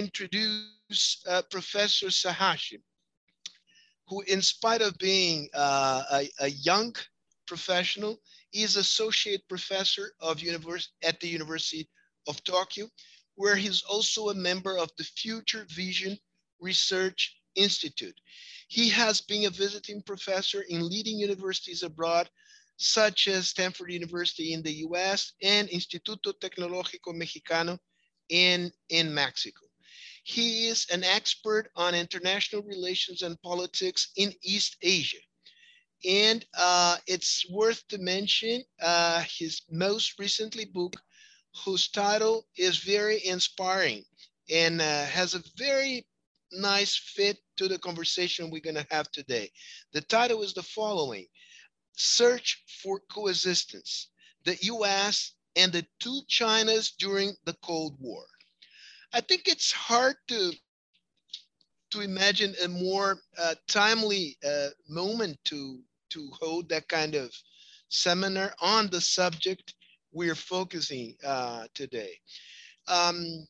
introduce uh, Professor Sahashi, who in spite of being uh, a, a, young professional, is associate professor of univers at the University of Tokyo, where he's also a member of the Future Vision Research Institute. He has been a visiting professor in leading universities abroad, such as Stanford University in the US and Instituto Tecnológico Mexicano in, in Mexico. He is an expert on international relations and politics in East Asia. And uh, it's worth to mention uh, his most recently book, whose title is very inspiring and uh, has a very nice fit to the conversation we're gonna have today. The title is the following, Search for Coexistence, the US and the two Chinas during the Cold War. I think it's hard to to imagine a more uh, timely uh, moment to to hold that kind of seminar on the subject we're focusing uh, today. Um,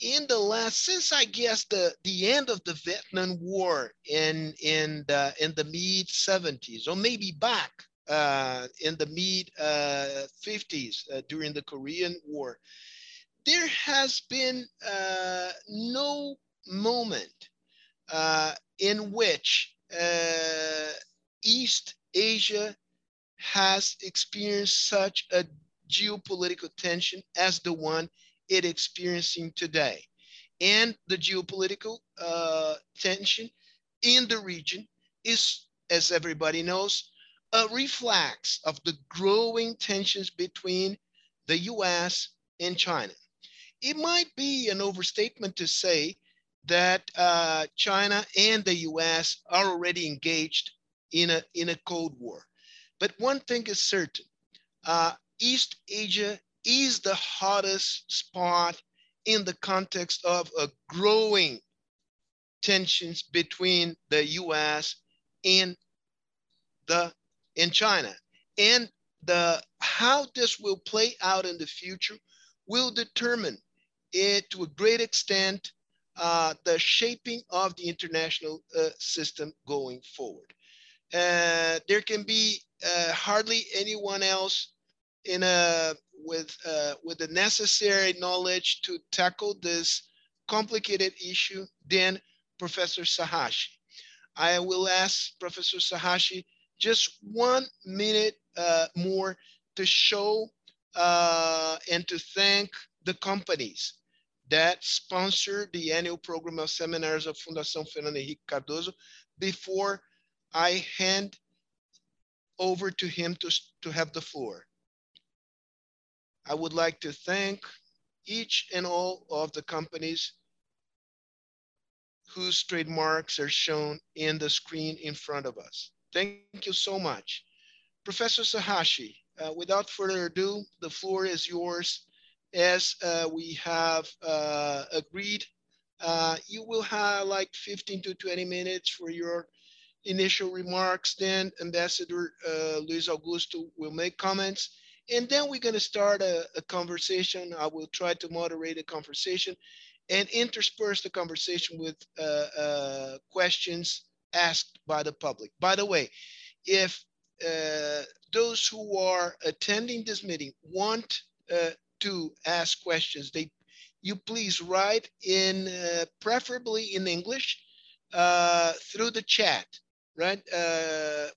in the last, since I guess the, the end of the Vietnam War in, in, the, in the mid 70s, or maybe back uh, in the mid uh, 50s uh, during the Korean War, there has been uh, no moment uh, in which uh, East Asia has experienced such a geopolitical tension as the one it experiencing today. And the geopolitical uh, tension in the region is, as everybody knows, a reflex of the growing tensions between the US and China. It might be an overstatement to say that uh, China and the US are already engaged in a, in a Cold War. But one thing is certain, uh, East Asia is the hottest spot in the context of a growing tensions between the US and the in China. And the how this will play out in the future will determine it to a great extent uh, the shaping of the international uh, system going forward. Uh, there can be uh, hardly anyone else in a with, uh, with the necessary knowledge to tackle this complicated issue than Professor Sahashi. I will ask Professor Sahashi just one minute uh, more to show and to thank the companies that sponsor the annual program of seminars of Fundação Fernando Henrique Cardoso before I hand over to him to, to have the floor. I would like to thank each and all of the companies whose trademarks are shown in the screen in front of us. Thank you so much. Professor Sahashi, uh, without further ado, the floor is yours. As uh, we have uh, agreed, uh, you will have like 15 to 20 minutes for your initial remarks. Then Ambassador Luis Augusto will make comments and then we're going to start a, a, conversation. I will try to moderate a conversation and intersperse the conversation with uh, uh, questions asked by the public. By the way, if uh, those who are attending this meeting want to ask questions, they you please write in, uh, preferably in English, uh, through the chat, right?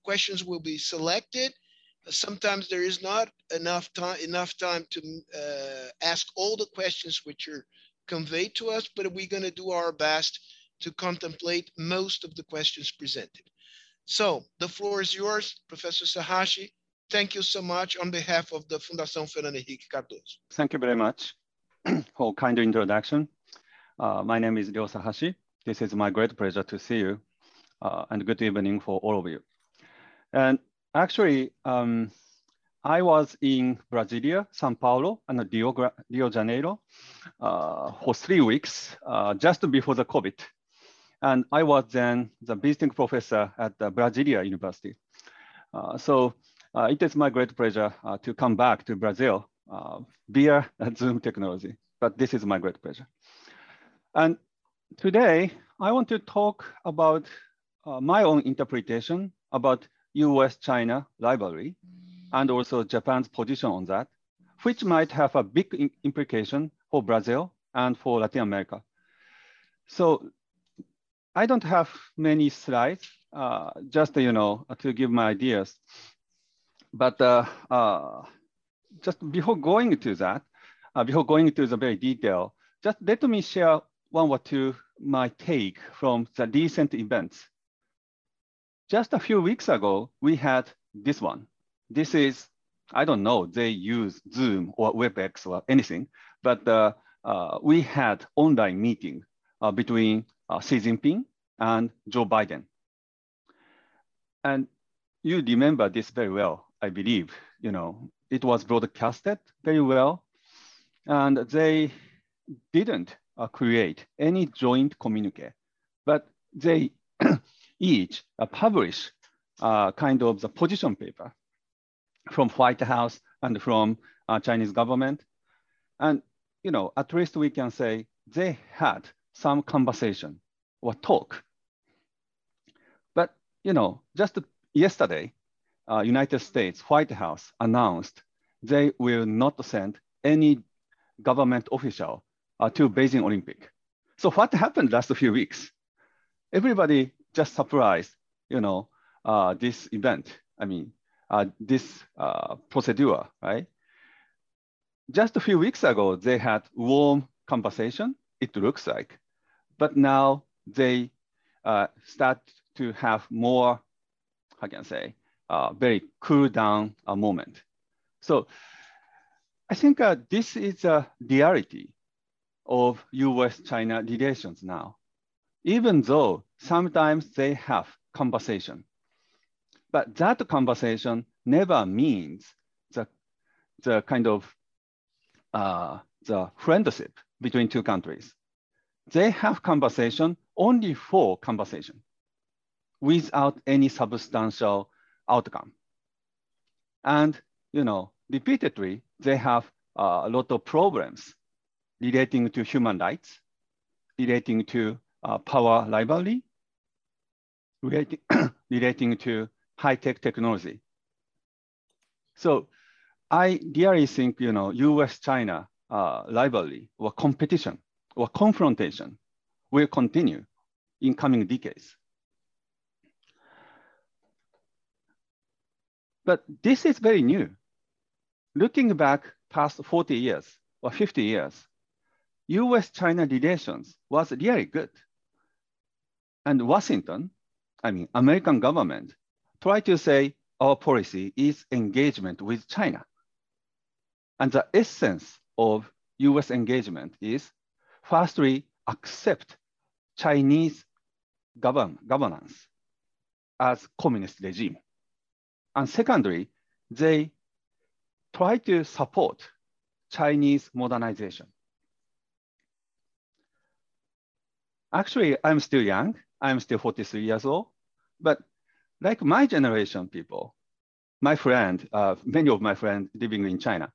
questions will be selected sometimes there is not enough time enough time to uh, ask all the questions which are conveyed to us, but we're going to do our best to contemplate most of the questions presented. So the floor is yours, Professor Sahashi. Thank you so much on behalf of the Fundação Fernando Henrique Cardoso. Thank you very much for kind introduction. Uh, my name is Ryo Sahashi. This is my great pleasure to see you uh, and good evening for all of you. And Actually, um, I was in Brasilia, Sao Paulo, and Rio, Rio Janeiro uh, for three weeks uh, just before the COVID. And I was then the visiting professor at the Brasilia University. Uh, so it is my great pleasure uh, to come back to Brazil uh, via Zoom technology, but this is my great pleasure. And today, I want to talk about uh, my own interpretation about US-China rivalry and also Japan's position on that, which might have a big implication for Brazil and for Latin America. So I don't have many slides, uh, just you know to give my ideas. But uh, uh, just before going to that, uh, before going into the very detail, just let me share one or two my take from the recent events. Just a few weeks ago, we had this one. This is, I don't know, they use Zoom or WebEx or anything, but uh, uh, we had online meeting uh, between Xi Jinping and Joe Biden. And you remember this very well, I believe. You know, it was broadcasted very well, and they didn't uh, create any joint communique, but they each uh, publish uh, kind of the position paper from White House and from uh, Chinese government. And, you know, at least we can say they had some conversation or talk. But, you know, just yesterday, uh, United States White House announced they will not send any government official uh, to Beijing Olympic. So what happened last few weeks? Everybody just surprised, you know, uh, this event. I mean, uh, this uh, procedure, right? Just a few weeks ago, they had warm conversation, it looks like, but now they uh, start to have more, how can say, uh, very cool down uh, moment. So I think uh, this is a reality of US-China relations now, even though sometimes they have conversation. But that conversation never means the, the kind of uh, the friendship between two countries. They have conversation only for conversation without any substantial outcome. And, you know, repeatedly, they have uh, a lot of problems relating to human rights, relating to uh, power rivalry, relating, relating to high-tech technology. So I really think, you know, US-China uh, rivalry or competition or confrontation will continue in coming decades. But this is very new. Looking back past 40 years or 50 years, US-China relations was really good. And Washington, I mean, American government, tried to say our policy is engagement with China. And the essence of US engagement is firstly, accept Chinese govern governance as communist regime. And secondly, they try to support Chinese modernization. Actually, I'm still young. I'm still 43 years old. But like my generation people, my friend, uh, many of my friends living in China,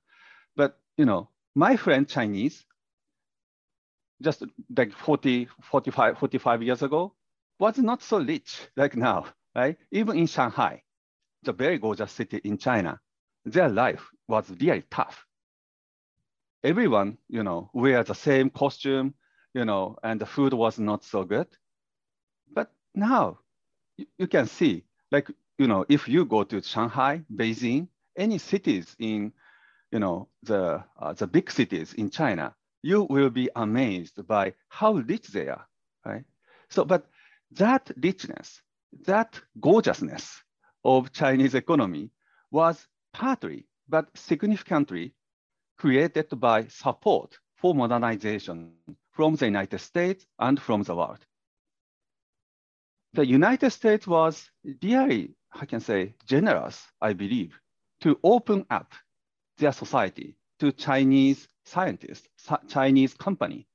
but you know, my friend Chinese, just like 40, 45, 45 years ago, was not so rich like now, right? Even in Shanghai, the very gorgeous city in China, their life was really tough. Everyone, you know, wear the same costume, you know, and the food was not so good. But now you, you can see, like, you know, if you go to Shanghai, Beijing, any cities in, you know, the, uh, the big cities in China, you will be amazed by how rich they are, right? So, but that richness, that gorgeousness of Chinese economy was partly, but significantly created by support for modernization from the United States and from the world. The United States was really, I can say, generous, I believe, to open up their society to Chinese scientists, Chinese company,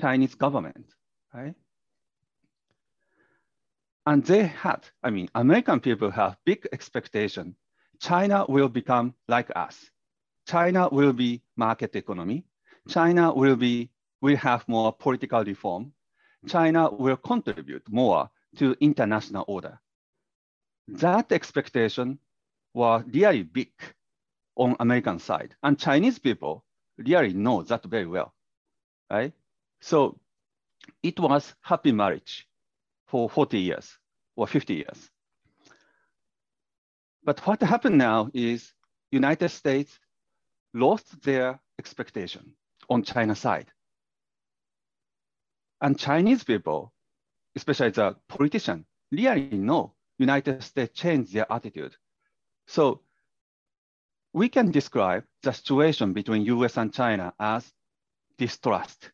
Chinese government, right? And they had, I mean, American people have big expectation. China will become like us. China will be market economy. China will be will have more political reform, China will contribute more to international order. That expectation was really big on American side, and Chinese people really know that very well, right? So it was happy marriage for 40 years or 50 years. But what happened now is United States lost their expectation on China side. And Chinese people, especially the politician, really know United States changed their attitude. So we can describe the situation between US and China as distrust.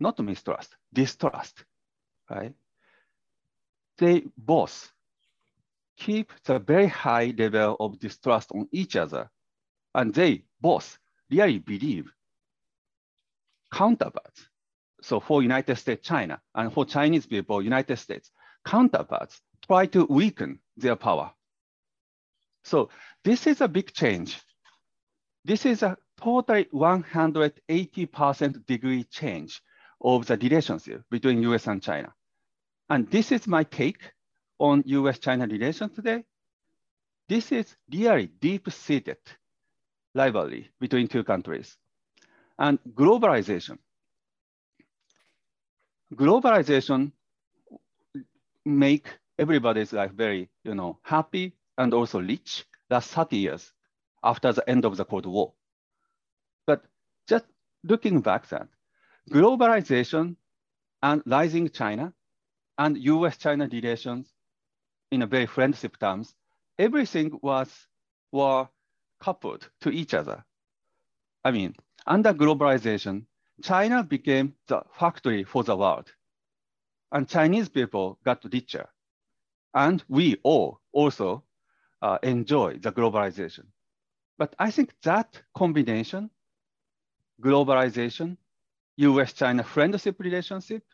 Not mistrust, distrust, right? They both keep the very high level of distrust on each other. And they both really believe counterparts. So for United States, China, and for Chinese people, United States, counterparts try to weaken their power. So this is a big change. This is a totally 180% degree change of the relationship between US and China. And this is my take on US-China relations today. This is really deep-seated rivalry between two countries. And globalization. Globalization make everybody's life very, you know, happy and also rich last 30 years after the end of the Cold War. But just looking back that, globalization and rising China and US-China relations in a very friendship terms, everything was were coupled to each other. I mean, under globalization, China became the factory for the world. And Chinese people got richer. And we all also uh, enjoy the globalization. But I think that combination, globalization, US-China friendship relationship,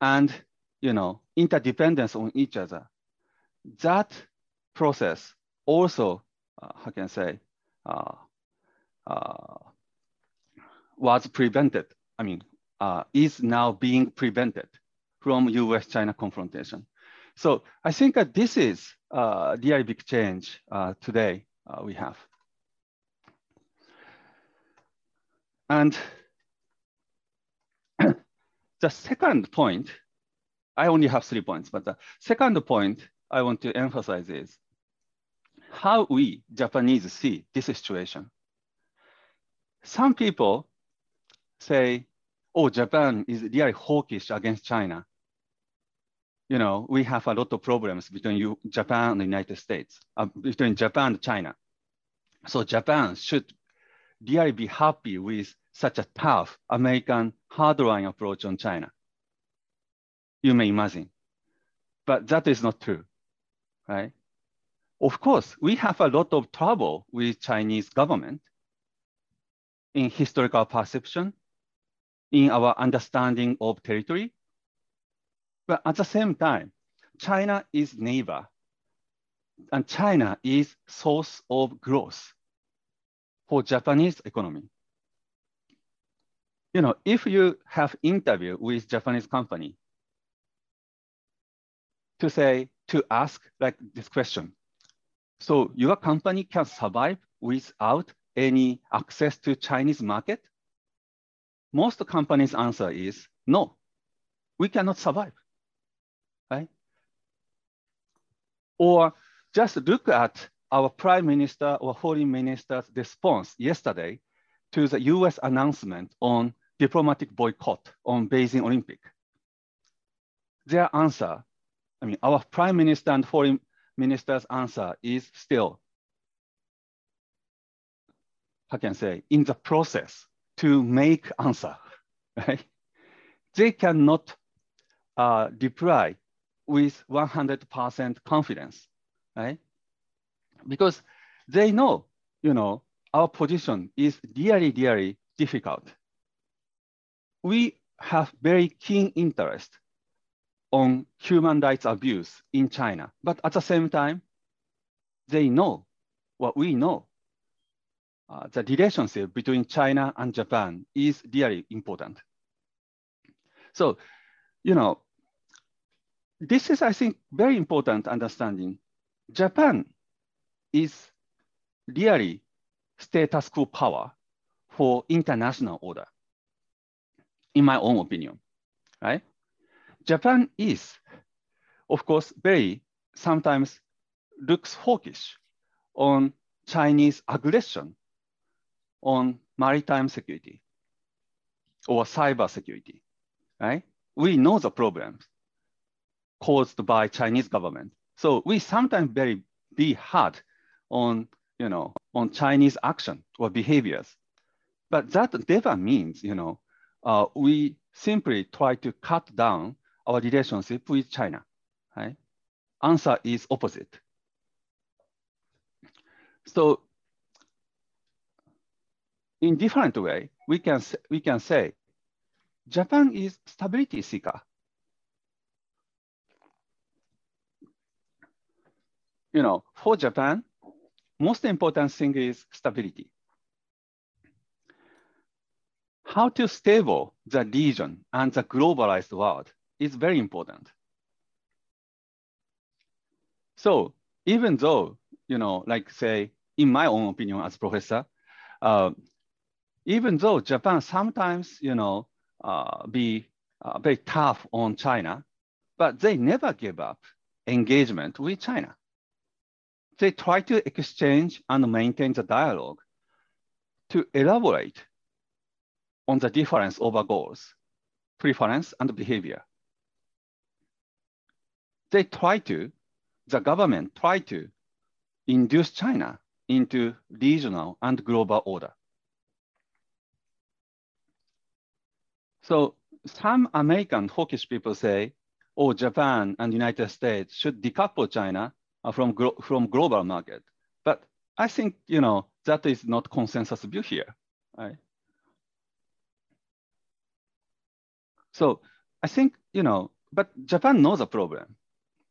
and you know, interdependence on each other, that process also, uh, how can I say, uh, uh, was prevented, I mean, uh, is now being prevented from US-China confrontation. So I think that this is uh, the big change uh, today uh, we have. And the second point, I only have three points, but the second point I want to emphasize is how we Japanese see this situation. Some people say, oh, Japan is really hawkish against China you know, we have a lot of problems between you, Japan and the United States, uh, between Japan and China. So Japan should really be happy with such a tough American hardline approach on China. You may imagine, but that is not true, right? Of course, we have a lot of trouble with Chinese government in historical perception, in our understanding of territory, but at the same time, China is neighbor and China is source of growth for Japanese economy. You know, if you have interview with Japanese company to say, to ask like this question, so your company can survive without any access to Chinese market? Most companies answer is no, we cannot survive right? Or just look at our prime minister or foreign minister's response yesterday to the US announcement on diplomatic boycott on Beijing Olympic. Their answer, I mean, our prime minister and foreign minister's answer is still, how can I say, in the process to make answer, right? They cannot uh, reply with 100% confidence, right? Because they know, you know, our position is really, really difficult. We have very keen interest on human rights abuse in China, but at the same time, they know what we know. uh, the relationship between China and Japan is really important. So, you know, this is, I think, very important understanding. Japan is really status quo power for international order, in my own opinion, right? Japan is, of course, very sometimes looks hawkish on Chinese aggression on maritime security or cyber security, right? We know the problems caused by Chinese government. So we sometimes very be hard on, you know, on Chinese action or behaviors. But that never means, you know, uh, we simply try to cut down our relationship with China, right? Answer is opposite. So in different way, we can, we can say Japan is stability seeker. You know, for Japan, most important thing is stability. How to stable the region and the globalized world is very important. So even though, you know, like say, in my own opinion as professor, uh, even though Japan sometimes, you know, uh, be uh, very tough on China, but they never give up engagement with China. They try to exchange and maintain the dialogue to elaborate on the difference over goals, preference, and behavior. They try to, the government try to induce China into regional and global order. So some American hawkish people say, oh, Japan and United States should decouple China from, from global market. But I think, you know, that is not consensus view here, right? So I think, you know, but Japan knows the problem.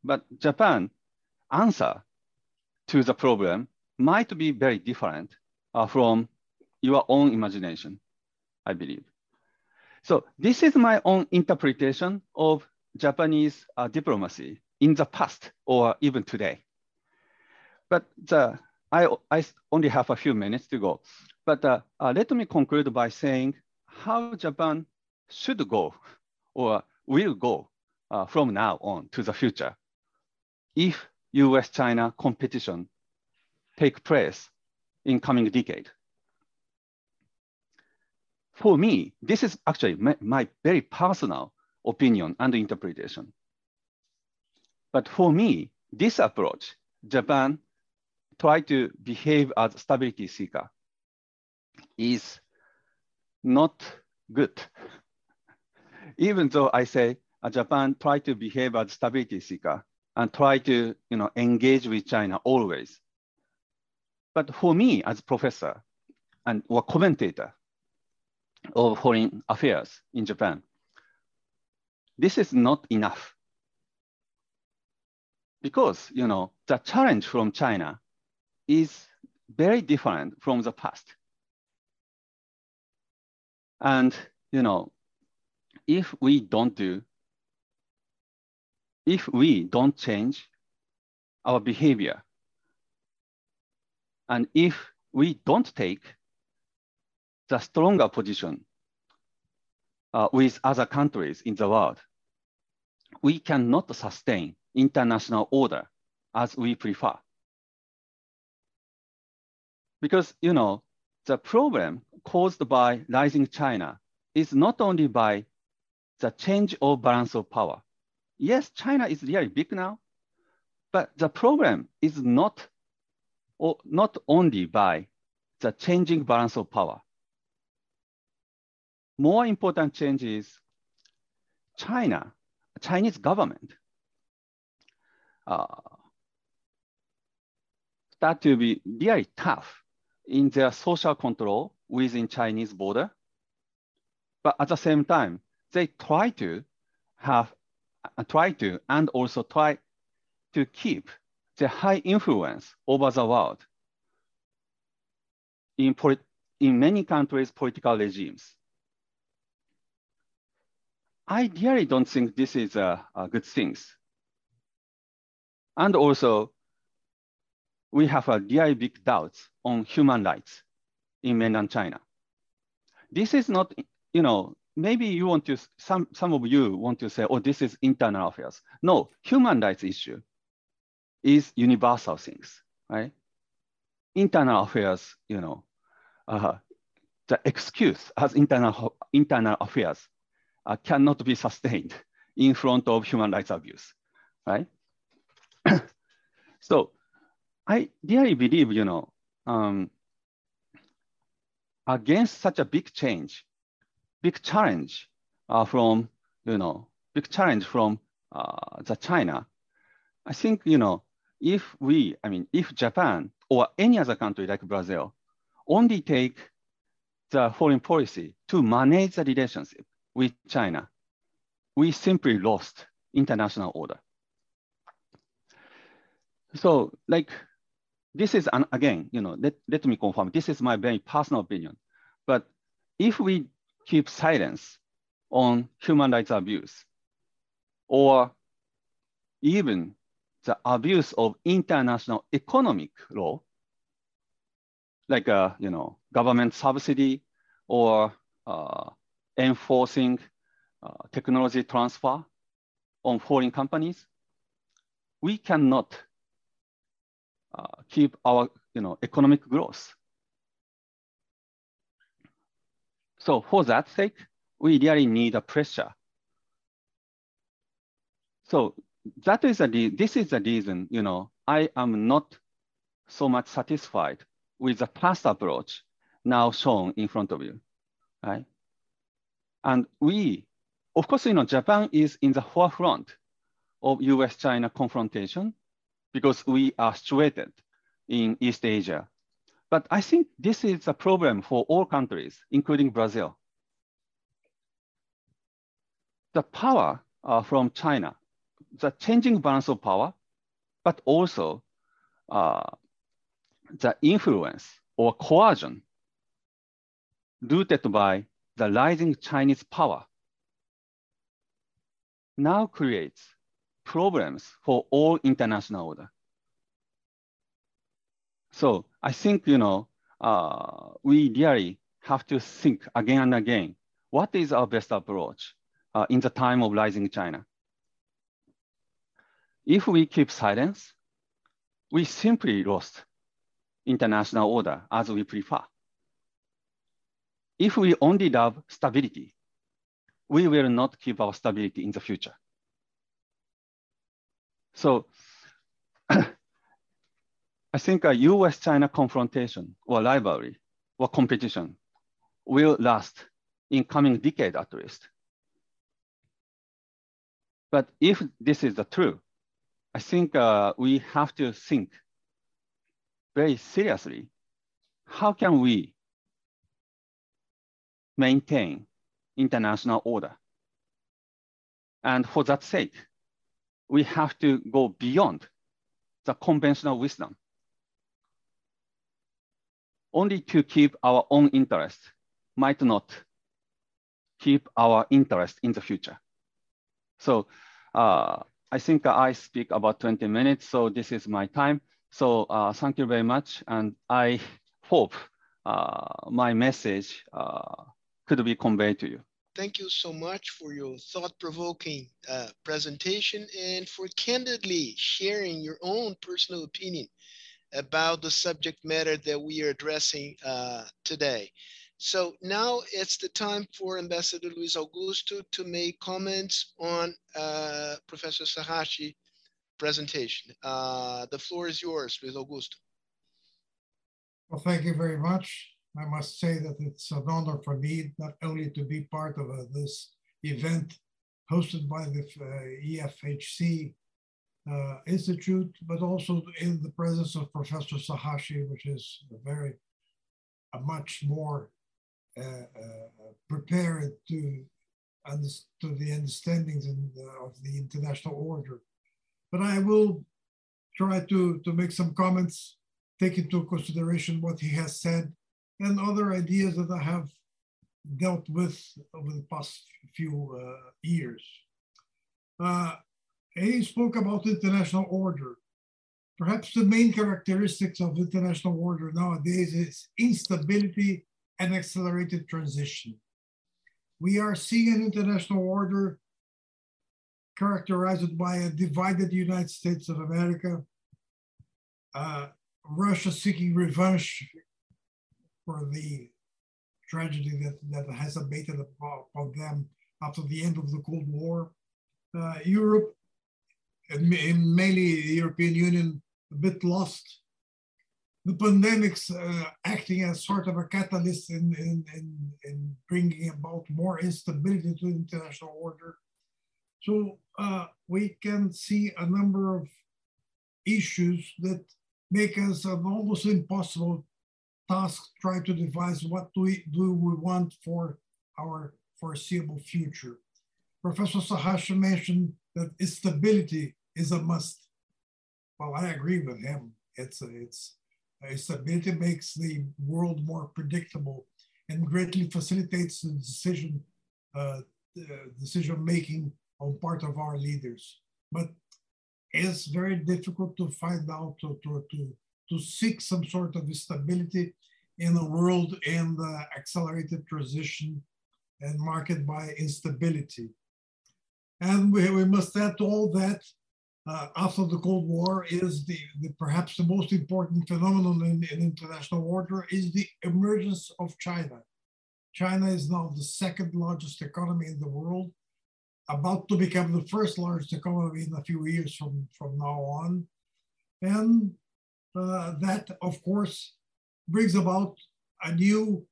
But Japan answer to the problem might be very different uh, from your own imagination, I believe. So this is my own interpretation of Japanese uh, diplomacy in the past or even today. But the, I, I only have a few minutes to go. But uh, uh, let me conclude by saying how Japan should go or will go uh, from now on to the future if US-China competition take place in coming decade for me, this is actually my, my very personal opinion and interpretation. But for me, this approach, Japan try to behave as stability seeker is not good. Even though I say uh, Japan try to behave as stability seeker and try to you know, engage with China always. But for me as professor and or commentator, of foreign affairs in Japan. This is not enough. Because, you know, the challenge from China is very different from the past. And, you know, if we don't do, if we don't change our behavior, and if we don't take the stronger position uh, with other countries in the world, we cannot sustain international order as we prefer. Because, you know, the problem caused by rising China is not only by the change of balance of power. Yes, China is really big now, but the problem is not, or not only by the changing balance of power, more important change is China, Chinese government uh, start to be very tough in their social control within Chinese border. But at the same time, they try to have, uh, try to, and also try to keep the high influence over the world in, in many countries' political regimes. I really don't think this is a, a good thing. And also, we have a really big doubts on human rights in mainland China. This is not, you know, maybe you want to, some, some of you want to say, oh, this is internal affairs. No, human rights issue is universal things, right? Internal affairs, you know, uh, the excuse as internal, internal affairs uh, cannot be sustained in front of human rights abuse, right? so I really believe, you know, um, against such a big change, big challenge uh, from, you know, big challenge from uh, the China, I think, you know, if we, I mean, if Japan or any other country like Brazil only take the foreign policy to manage the relationship with China, we simply lost international order. So like, this is, an, again, you know, let, let me confirm, this is my very personal opinion. But if we keep silence on human rights abuse, or even the abuse of international economic law, like uh, you know government subsidy or uh, enforcing uh, technology transfer on foreign companies, we cannot uh, keep our you know economic growth. So for that sake, we really need a pressure. So that is a this is the reason you know I am not so much satisfied with the past approach now shown in front of you, right? And we, of course, you know, Japan is in the forefront of US-China confrontation because we are situated in East Asia. But I think this is a problem for all countries, including Brazil. The power uh, from China, the changing balance of power, but also uh, the influence or coercion rooted by the rising Chinese power now creates problems for all international order. So I think, you know, uh, we really have to think again and again, what is our best approach uh, in the time of rising China? If we keep silence, we simply lost international order as we prefer. If we only love stability, we will not keep our stability in the future. So I think a US-China confrontation or rivalry or competition will last in coming decade at least. But if this is the true, I think uh, we have to think very seriously, how can we maintain international order? And for that sake, we have to go beyond the conventional wisdom. Only to keep our own interest might not keep our interest in the future. So uh, I think I speak about 20 minutes, so this is my time. So uh, thank you very much. And I hope uh, my message uh, could be conveyed to you. Thank you so much for your thought-provoking uh, presentation and for candidly sharing your own personal opinion about the subject matter that we are addressing uh, today. So now it's the time for Ambassador Luis Augusto to make comments on uh, Professor Sahashi presentation. Uh, the floor is yours, Luis Augusto. Well, thank you very much. I must say that it's an honor for me not only to be part of uh, this event hosted by the uh, EFHC uh, Institute, but also in the presence of Professor Sahashi, which is a very, a much more uh, uh, prepared to, to the understandings in the, of the international order but I will try to, to make some comments, take into consideration what he has said, and other ideas that I have dealt with over the past few uh, years. Uh, he spoke about international order. Perhaps the main characteristics of international order nowadays is instability and accelerated transition. We are seeing an international order characterized by a divided United States of America, uh, Russia seeking revenge for the tragedy that, that has abated upon them after the end of the Cold War. Uh, Europe, and mainly the European Union, a bit lost. The pandemics uh, acting as sort of a catalyst in, in, in, in, bringing about more instability to the international order. So uh, we can see a number of issues that make us an almost impossible task try to devise what do we, do we want for our foreseeable future. Professor Sahashi mentioned that stability is a must. Well, I agree with him. It's a, it's a stability makes the world more predictable and greatly facilitates the decision uh, decision making on part of our leaders. But it's very difficult to find out to, to, to, to seek some sort of stability in a world in the accelerated transition and marked by instability. And we, we must add to all that uh, after the Cold War is the, the, perhaps the most important phenomenon in, in international order is the emergence of China. China is now the second largest economy in the world, about to become the first largest economy in a few years from, from now on. And uh, that, of course, brings about a new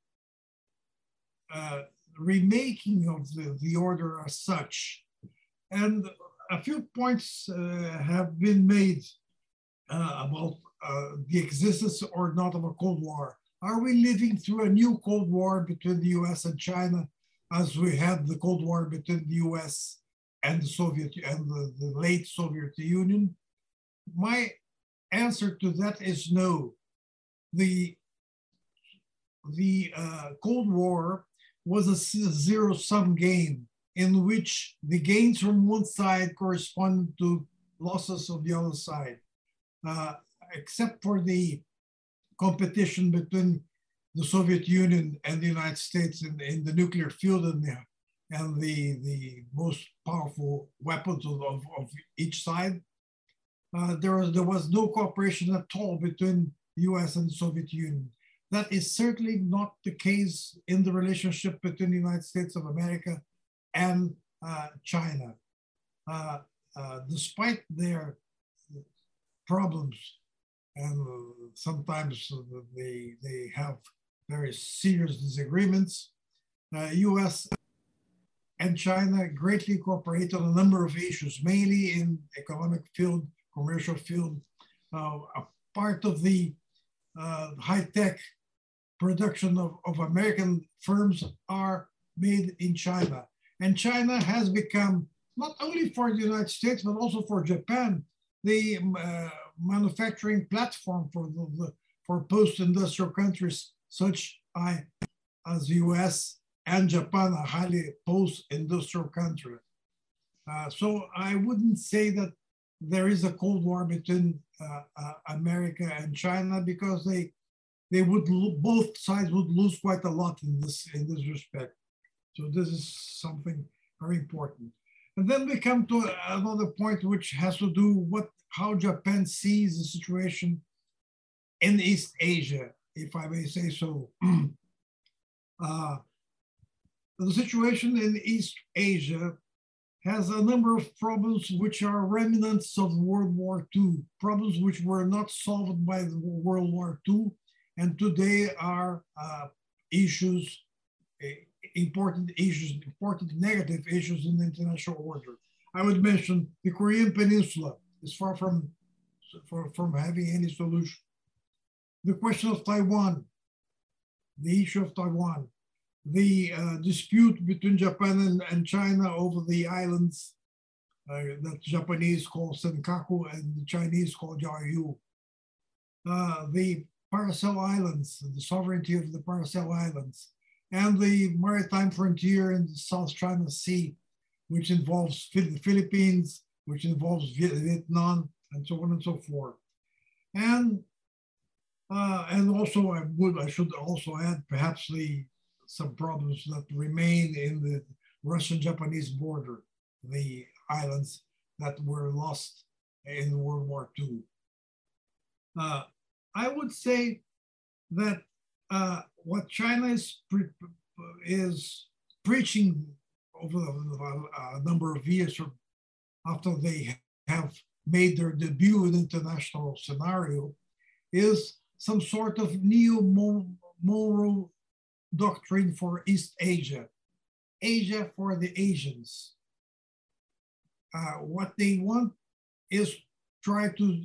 uh, remaking of the, the order as such. And a few points uh, have been made uh, about uh, the existence or not of a Cold War. Are we living through a new Cold War between the US and China as we had the Cold War between the US and the Soviet and the, the late Soviet Union? My answer to that is no. The, the uh, Cold War was a zero-sum game in which the gains from one side correspond to losses of the other side, uh, except for the competition between the Soviet Union and the United States in, in the nuclear field and the, and the, the most powerful weapons of, of, of each side. Uh, there, was, there was no cooperation at all between the US and the Soviet Union. That is certainly not the case in the relationship between the United States of America and uh, China. Uh, uh, despite their problems, and sometimes they, they have very serious disagreements, US and China greatly cooperate on a number of issues, mainly in economic field, commercial field. Uh, a part of the uh, high-tech production of, of American firms are made in China. And China has become, not only for the United States, but also for Japan, the uh, manufacturing platform for, the, for post-industrial countries such as the US and Japan, a highly post-industrial country. Uh, so I wouldn't say that there is a Cold War between uh, uh America and China because they they would both sides would lose quite a lot in this in this respect. So this is something very important. And then we come to another point which has to do what how Japan sees the situation in East Asia, if I may say so. uh, the situation in East Asia has a number of problems which are remnants of World War II, problems which were not solved by World War II, and today are uh, issues important issues, important negative issues in the international order. I would mention the Korean Peninsula is far from, far from having any solution. The question of Taiwan, the issue of Taiwan, the uh, dispute between Japan and, and, China over the islands uh, that Japanese call Senkaku and the Chinese call Diaoyu. Uh, the Paracel Islands, the sovereignty of the Paracel Islands, and the maritime frontier in the South China Sea, which involves the Philippines, which involves Vietnam, and so on and so forth. And uh, and also, I would I should also add perhaps the some problems that remain in the Russian-Japanese border, the islands that were lost in World War II. Uh, I would say that uh, what China is, is preaching over a, a number of years after they have made their debut in international scenario is some sort of neo-Monroe doctrine for East Asia, Asia for the Asians. Uh, what they want is try to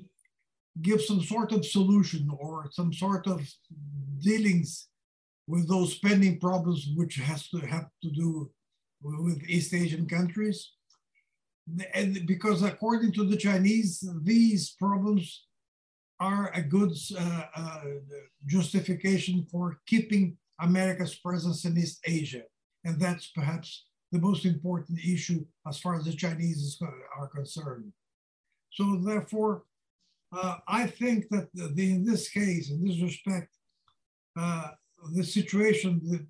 give some sort of solution or some sort of dealings with those spending problems which has to have to do with East Asian countries. And because according to the Chinese, these problems are a good uh, uh, justification for keeping America's presence in East Asia. And that's perhaps the most important issue as far as the Chinese are concerned. So therefore, uh, I think that the, in this case, in this respect, uh, the situation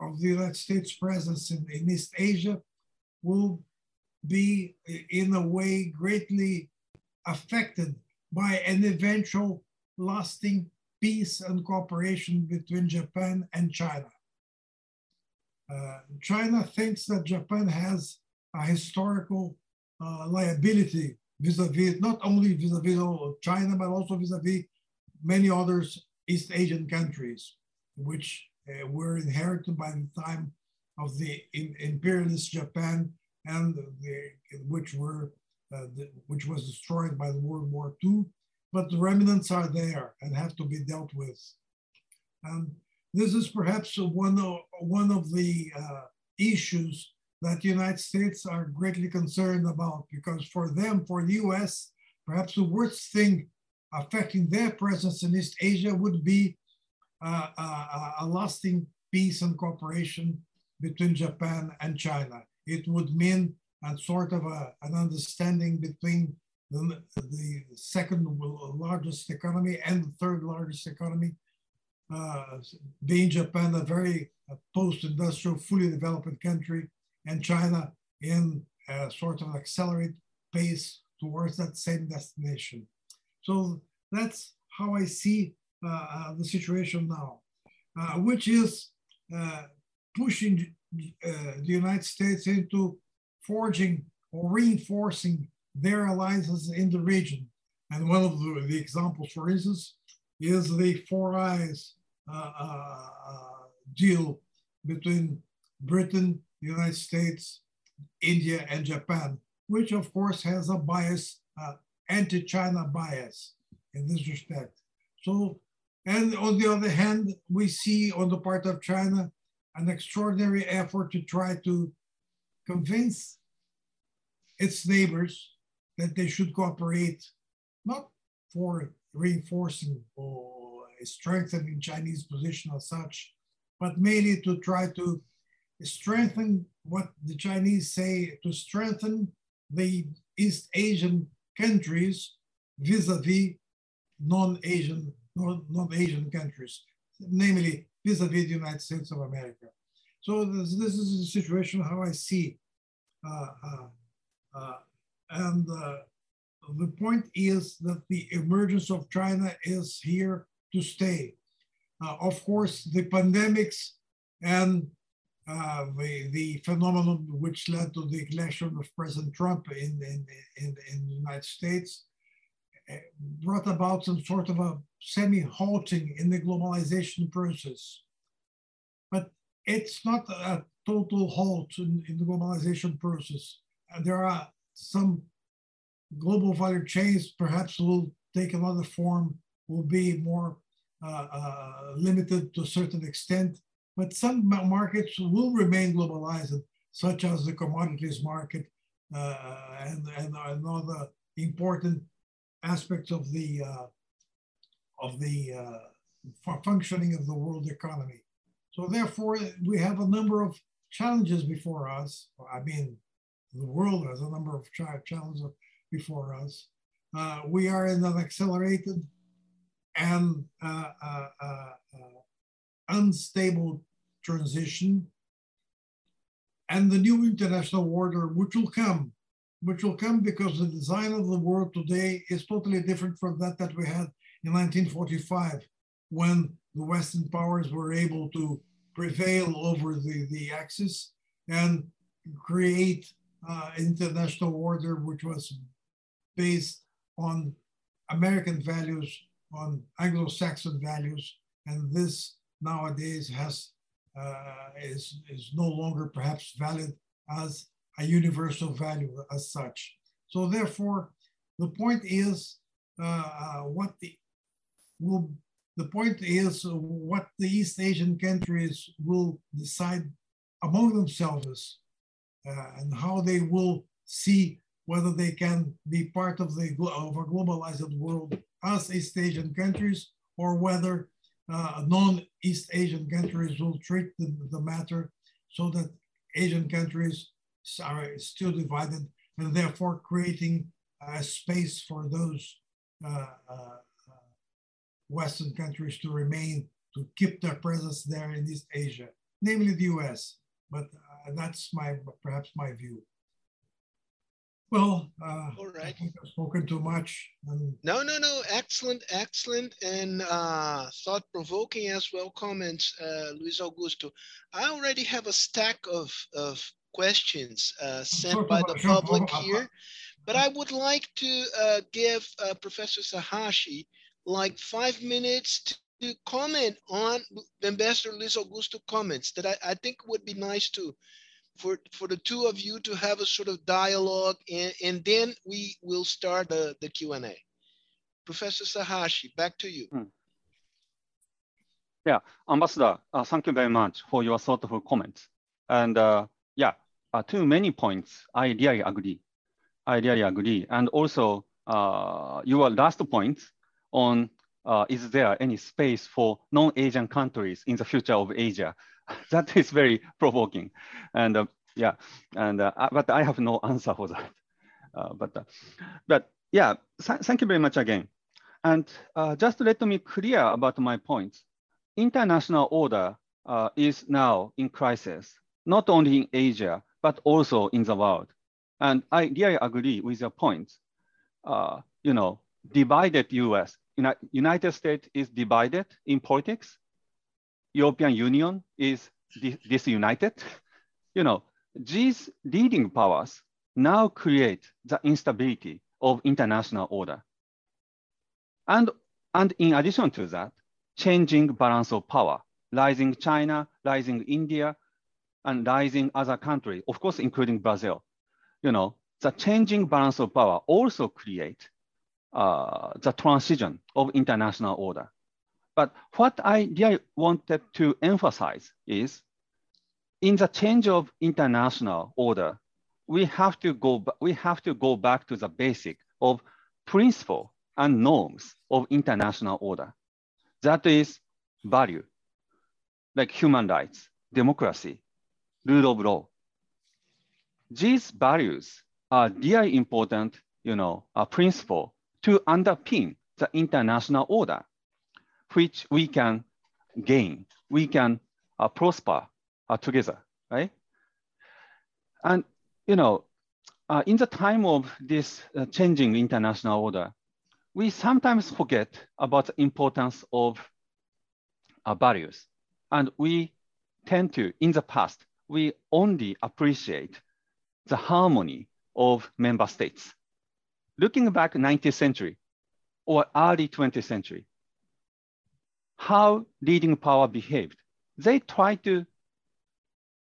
of the United States presence in, in East Asia will be in a way greatly affected by an eventual lasting peace and cooperation between Japan and China. Uh, China thinks that Japan has a historical uh, liability vis-a-vis, not only vis-a-vis China, but also vis-a-vis many others East Asian countries, which uh, were inherited by the time of the in, imperialist Japan and the, which were uh, the, which was destroyed by the World War II, but the remnants are there and have to be dealt with. And this is perhaps one of, one of the uh, issues that the United States are greatly concerned about because for them, for the US, perhaps the worst thing affecting their presence in East Asia would be uh, a, a lasting peace and cooperation between Japan and China. It would mean a sort of a, an understanding between the, the second largest economy and the third largest economy, uh, being Japan a very post-industrial, fully developed country, and China in a sort of accelerated pace towards that same destination. So that's how I see uh, uh, the situation now, uh, which is uh, pushing uh, the United States into forging or reinforcing their alliances in the region. And one of the, the examples, for instance, is the Four Eyes uh, deal between Britain, the United States, India, and Japan, which of course has a bias, anti-China bias in this respect. So, and on the other hand, we see on the part of China an extraordinary effort to try to convince its neighbors that they should cooperate, not for reinforcing or strengthening Chinese position as such, but mainly to try to strengthen what the Chinese say to strengthen the East Asian countries vis-a-vis non-Asian non-Asian countries, namely vis-a-vis the United States of America. So this, this is the situation how I see. Uh, uh, uh, and uh, the point is that the emergence of China is here to stay. Uh, of course, the pandemics and uh, the, the phenomenon which led to the election of President Trump in, in, in, in the United States uh, brought about some sort of a semi-halting in the globalization process. But it's not a total halt in, in the globalization process. Uh, there are some global value chains perhaps will take another form, will be more uh, uh, limited to a certain extent, but some markets will remain globalized, such as the commodities market uh, and, and, and other important aspects of the uh, of the uh, functioning of the world economy. So therefore, we have a number of challenges before us. I mean, the world has a number of challenges before us. Uh, we are in an accelerated and uh, uh, uh, uh unstable transition. And the new international order, which will come, which will come because the design of the world today is totally different from that that we had in 1945, when the Western powers were able to prevail over the, the Axis and create uh, international order, which was based on American values, on Anglo-Saxon values, and this nowadays has uh, is is no longer perhaps valid as a universal value as such. So therefore, the point is uh, uh, what the will the point is what the East Asian countries will decide among themselves uh, and how they will see whether they can be part of the of a globalized world as East Asian countries or whether uh, non-East Asian countries will treat the, the matter so that Asian countries are still divided and therefore creating a space for those uh, uh, Western countries to remain, to keep their presence there in East Asia, namely the US. But uh, that's my perhaps my view. Well, uh, All right. I think I've spoken too much. And... No, no, no. Excellent, excellent, and uh, thought-provoking as well comments, uh, Luis Augusto. I already have a stack of, of questions uh, sent by the public here, but I would like to uh, give uh, Professor Sahashi like five minutes to comment on Ambassador Luis Augusto comments that I, I think would be nice to for for the two of you to have a sort of dialogue and, and then we will start the, the Q&A. Professor Sahashi, back to you. Hmm. Yeah, Ambassador, uh, thank you very much for your thoughtful comments. And uh, yeah, uh, too many points, I really agree. I really agree. And also uh, your last point on uh, is there any space for non-Asian countries in the future of Asia? that is very provoking. And uh, yeah, and uh, but I have no answer for that. Uh, but uh, but yeah, th thank you very much again. And uh, just let me clear about my points. International order is now in crisis, not only in Asia, but also in the world. And I really agree with your points. you know, divided US. United States is divided in politics. European Union is disunited. You know, these leading powers now create the instability of international order. And, and in addition to that, changing balance of power, rising China, rising India, and rising other countries, of course, including Brazil. You know, the changing balance of power also create uh, the transition of international order. But what I really wanted to emphasize is in the change of international order, we have to go, we have to go back to the basic of principle and norms of international order. That is value, like human rights, democracy, rule of law. These values are really important, you know, a principle to underpin the international order, which we can gain, we can uh, prosper uh, together, right? And, you know, uh, in the time of this uh, changing international order, we sometimes forget about the importance of uh, values. And we tend to, in the past, we only appreciate the harmony of member states looking back 19th century or early 20th century, how leading power behaved, they tried to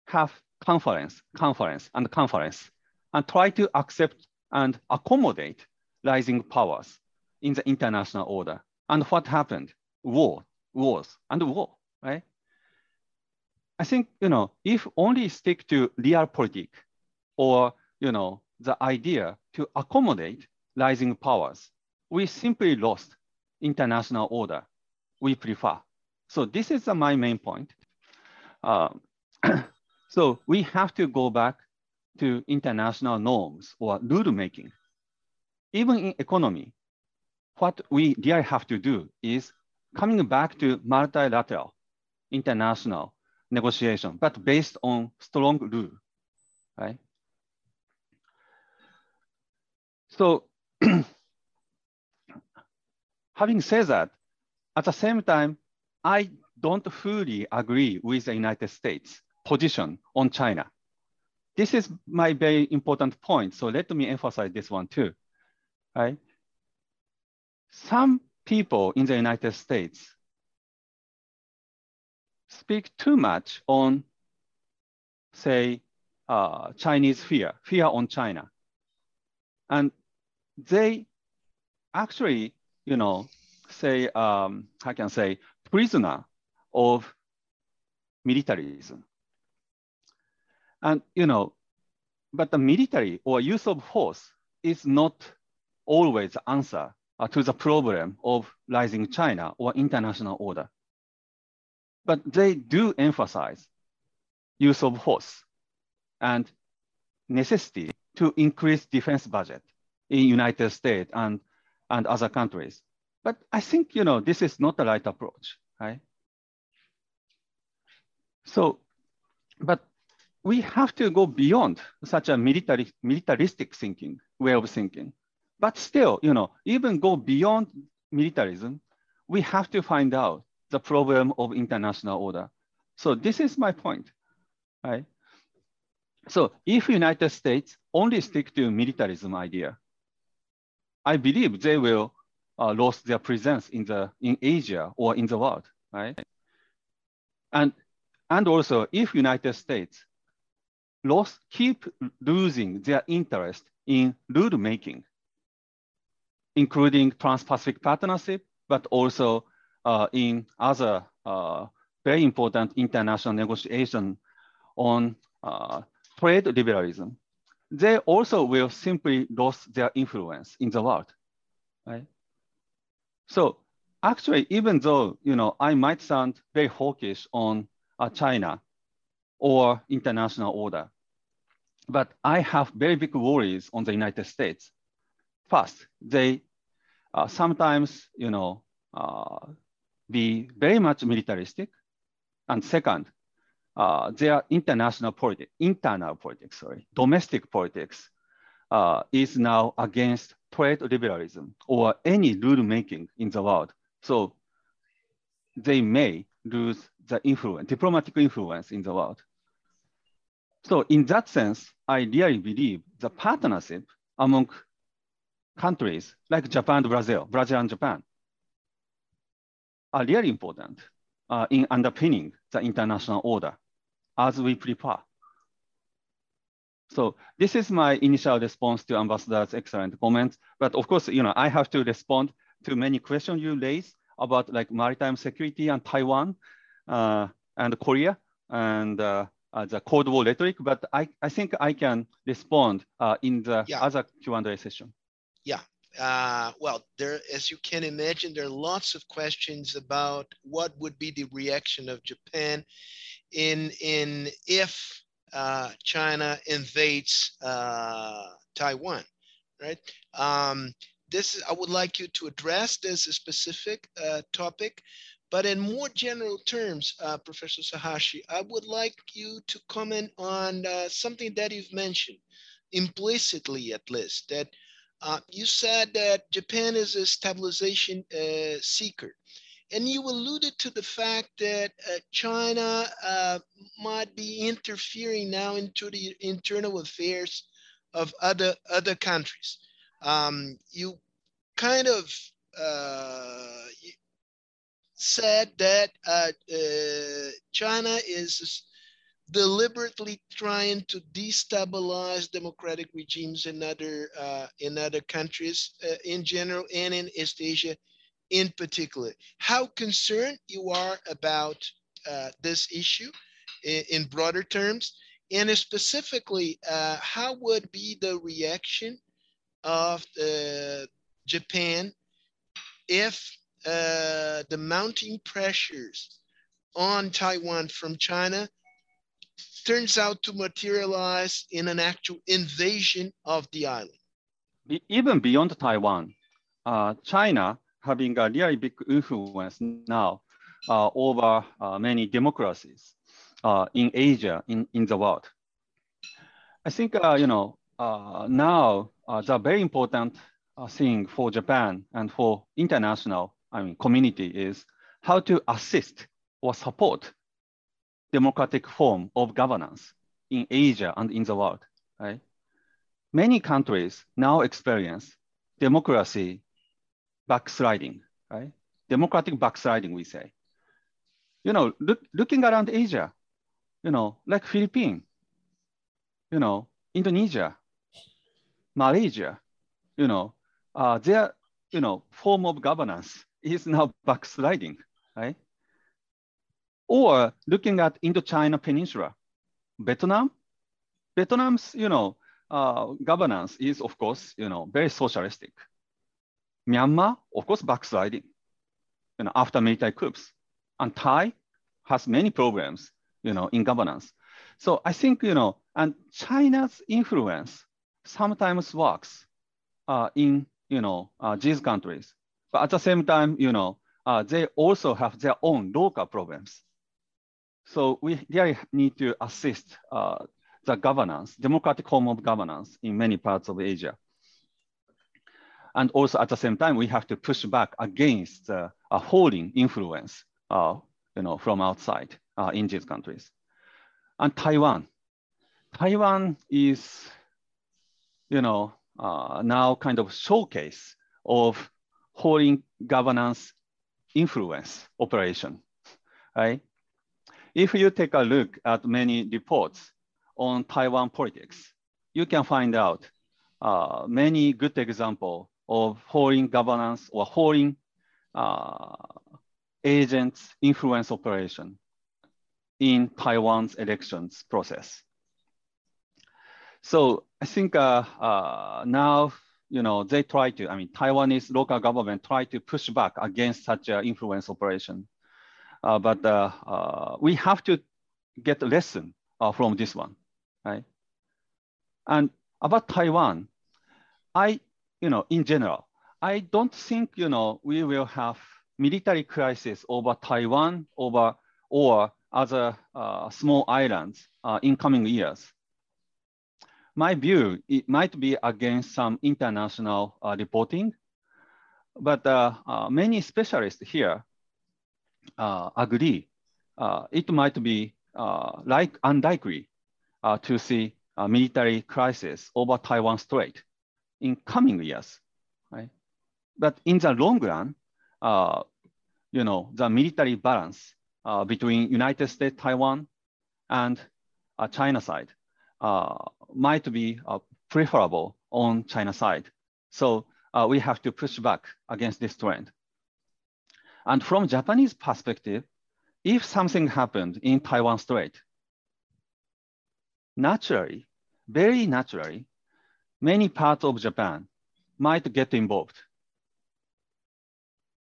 have conference, conference, and conference, and try to accept and accommodate rising powers in the international order. And what happened? War, wars, and war, right? I think, you know, if only stick to realpolitik or, you know, the idea to accommodate rising powers. We simply lost international order we prefer. So this is my main point. Uh, so we have to go back to international norms or rule making. Even in economy, what we really have to do is coming back to multilateral international negotiation, but based on strong rule, right? So having said that, at the same time, I don't fully agree with the United States position on China. This is my very important point. So let me emphasize this one too, right? Some people in the United States speak too much on, say, uh, Chinese fear, fear on China. And they actually, you know, say, um, I can say, prisoner of militarism. And, you know, but the military or use of force is not always the answer uh, to the problem of rising China or international order. But they do emphasize use of force and necessity to increase defense budget in United States and, and other countries. But I think, you know, this is not the right approach, right? So, but we have to go beyond such a military, militaristic thinking, way of thinking. But still, you know, even go beyond militarism, we have to find out the problem of international order. So this is my point, right? So if United States only stick to militarism idea, I believe they will uh, lose their presence in the in Asia or in the world, right? And and also if United States lost keep losing their interest in rule making, including Trans-Pacific Partnership, but also uh, in other uh, very important international negotiation on uh, trade liberalism, they also will simply lose their influence in the world, right? So actually, even though you know I might sound very hawkish on uh, China or international order, but I have very big worries on the United States. First, they uh, sometimes you know uh, be very much militaristic, and second, uh, their international politics, internal politics, sorry, domestic politics uh, is now against liberalism or any rule making in the world. So they may lose the influence, diplomatic influence in the world. So in that sense, I really believe the partnership among countries like Japan and Brazil, Brazil and Japan, are really important uh, in underpinning the international order as we prepare. So this is my initial response to Ambassador's excellent comments. But of course, you know, I have to respond to many questions you raise about like maritime security and Taiwan uh, and Korea and uh, uh, the Cold War rhetoric. But I, I think I can respond uh, in the yeah. other Q&A session. Yeah. Uh, well, there, as you can imagine, there are lots of questions about what would be the reaction of Japan in in if uh, China invades uh, Taiwan, right? Um, this I would like you to address this specific uh, topic, but in more general terms, uh, Professor Sahashi, I would like you to comment on uh, something that you've mentioned implicitly, at least that. Uh, you said that Japan is a stabilization seeker. And you alluded to the fact that uh, China uh, might be interfering now into the internal affairs of other other countries. Um, you kind of uh, said that uh, uh, China is deliberately trying to destabilize democratic regimes in other uh, in other countries in general and in East Asia in particular. How concerned you are about uh, this issue in, in, broader terms, and specifically, uh, how would be the reaction of uh, Japan if uh, the mounting pressures on Taiwan from China turns out to materialize in an actual invasion of the island. Even beyond Taiwan, uh, China having a really big influence now uh, over uh, many democracies uh, in Asia, in, in the world. I think, uh, you know, uh, now the very important thing for Japan and for international I mean, community is how to assist or support democratic form of governance in Asia and in the world, right? Many countries now experience democracy backsliding, right? Democratic backsliding, we say. You know, look, looking around Asia, you know, like Philippines, you know, Indonesia, Malaysia, you know, uh, their, you know, form of governance is now backsliding, right? Or looking at Indochina Peninsula, Vietnam, Vietnam's, you know, uh, governance is of course, you know, very socialistic. Myanmar, of course, backsliding, you know, after military coups. And Thai has many problems, you know, in governance. So I think, you know, and China's influence sometimes works uh, in, you know, uh, these countries. But at the same time, you know, uh, they also have their own local problems. So we really need to assist uh, the governance, democratic form of governance in many parts of Asia. And also at the same time, we have to push back against uh, a holding influence uh, you know, from outside uh, in these countries. And Taiwan. Taiwan is you know, uh, now kind of showcase of holding governance influence operation, right? If you take a look at many reports on Taiwan politics, you can find out uh, many good example of foreign governance or foreign uh, agents influence operation in Taiwan's elections process. So I think uh, uh, now you know, they try to, I mean, Taiwanese local government try to push back against such an influence operation. Uh, but uh, uh, we have to get a lesson uh, from this one, right? And about Taiwan, I, you know, in general, I don't think, you know, we will have military crisis over Taiwan over or other uh, small islands uh, in coming years. My view, it might be against some international uh, reporting, but uh, uh, many specialists here uh, agree it might be like unlikely to see a military crisis over Taiwan Strait in coming years, right? But in the long run, you know, the military balance between United States, Taiwan, and China side uh, might be uh, preferable on China side. So uh, we have to push back against this trend. And from Japanese perspective, if something happened in Taiwan Strait, naturally, very naturally, many parts of Japan might get involved.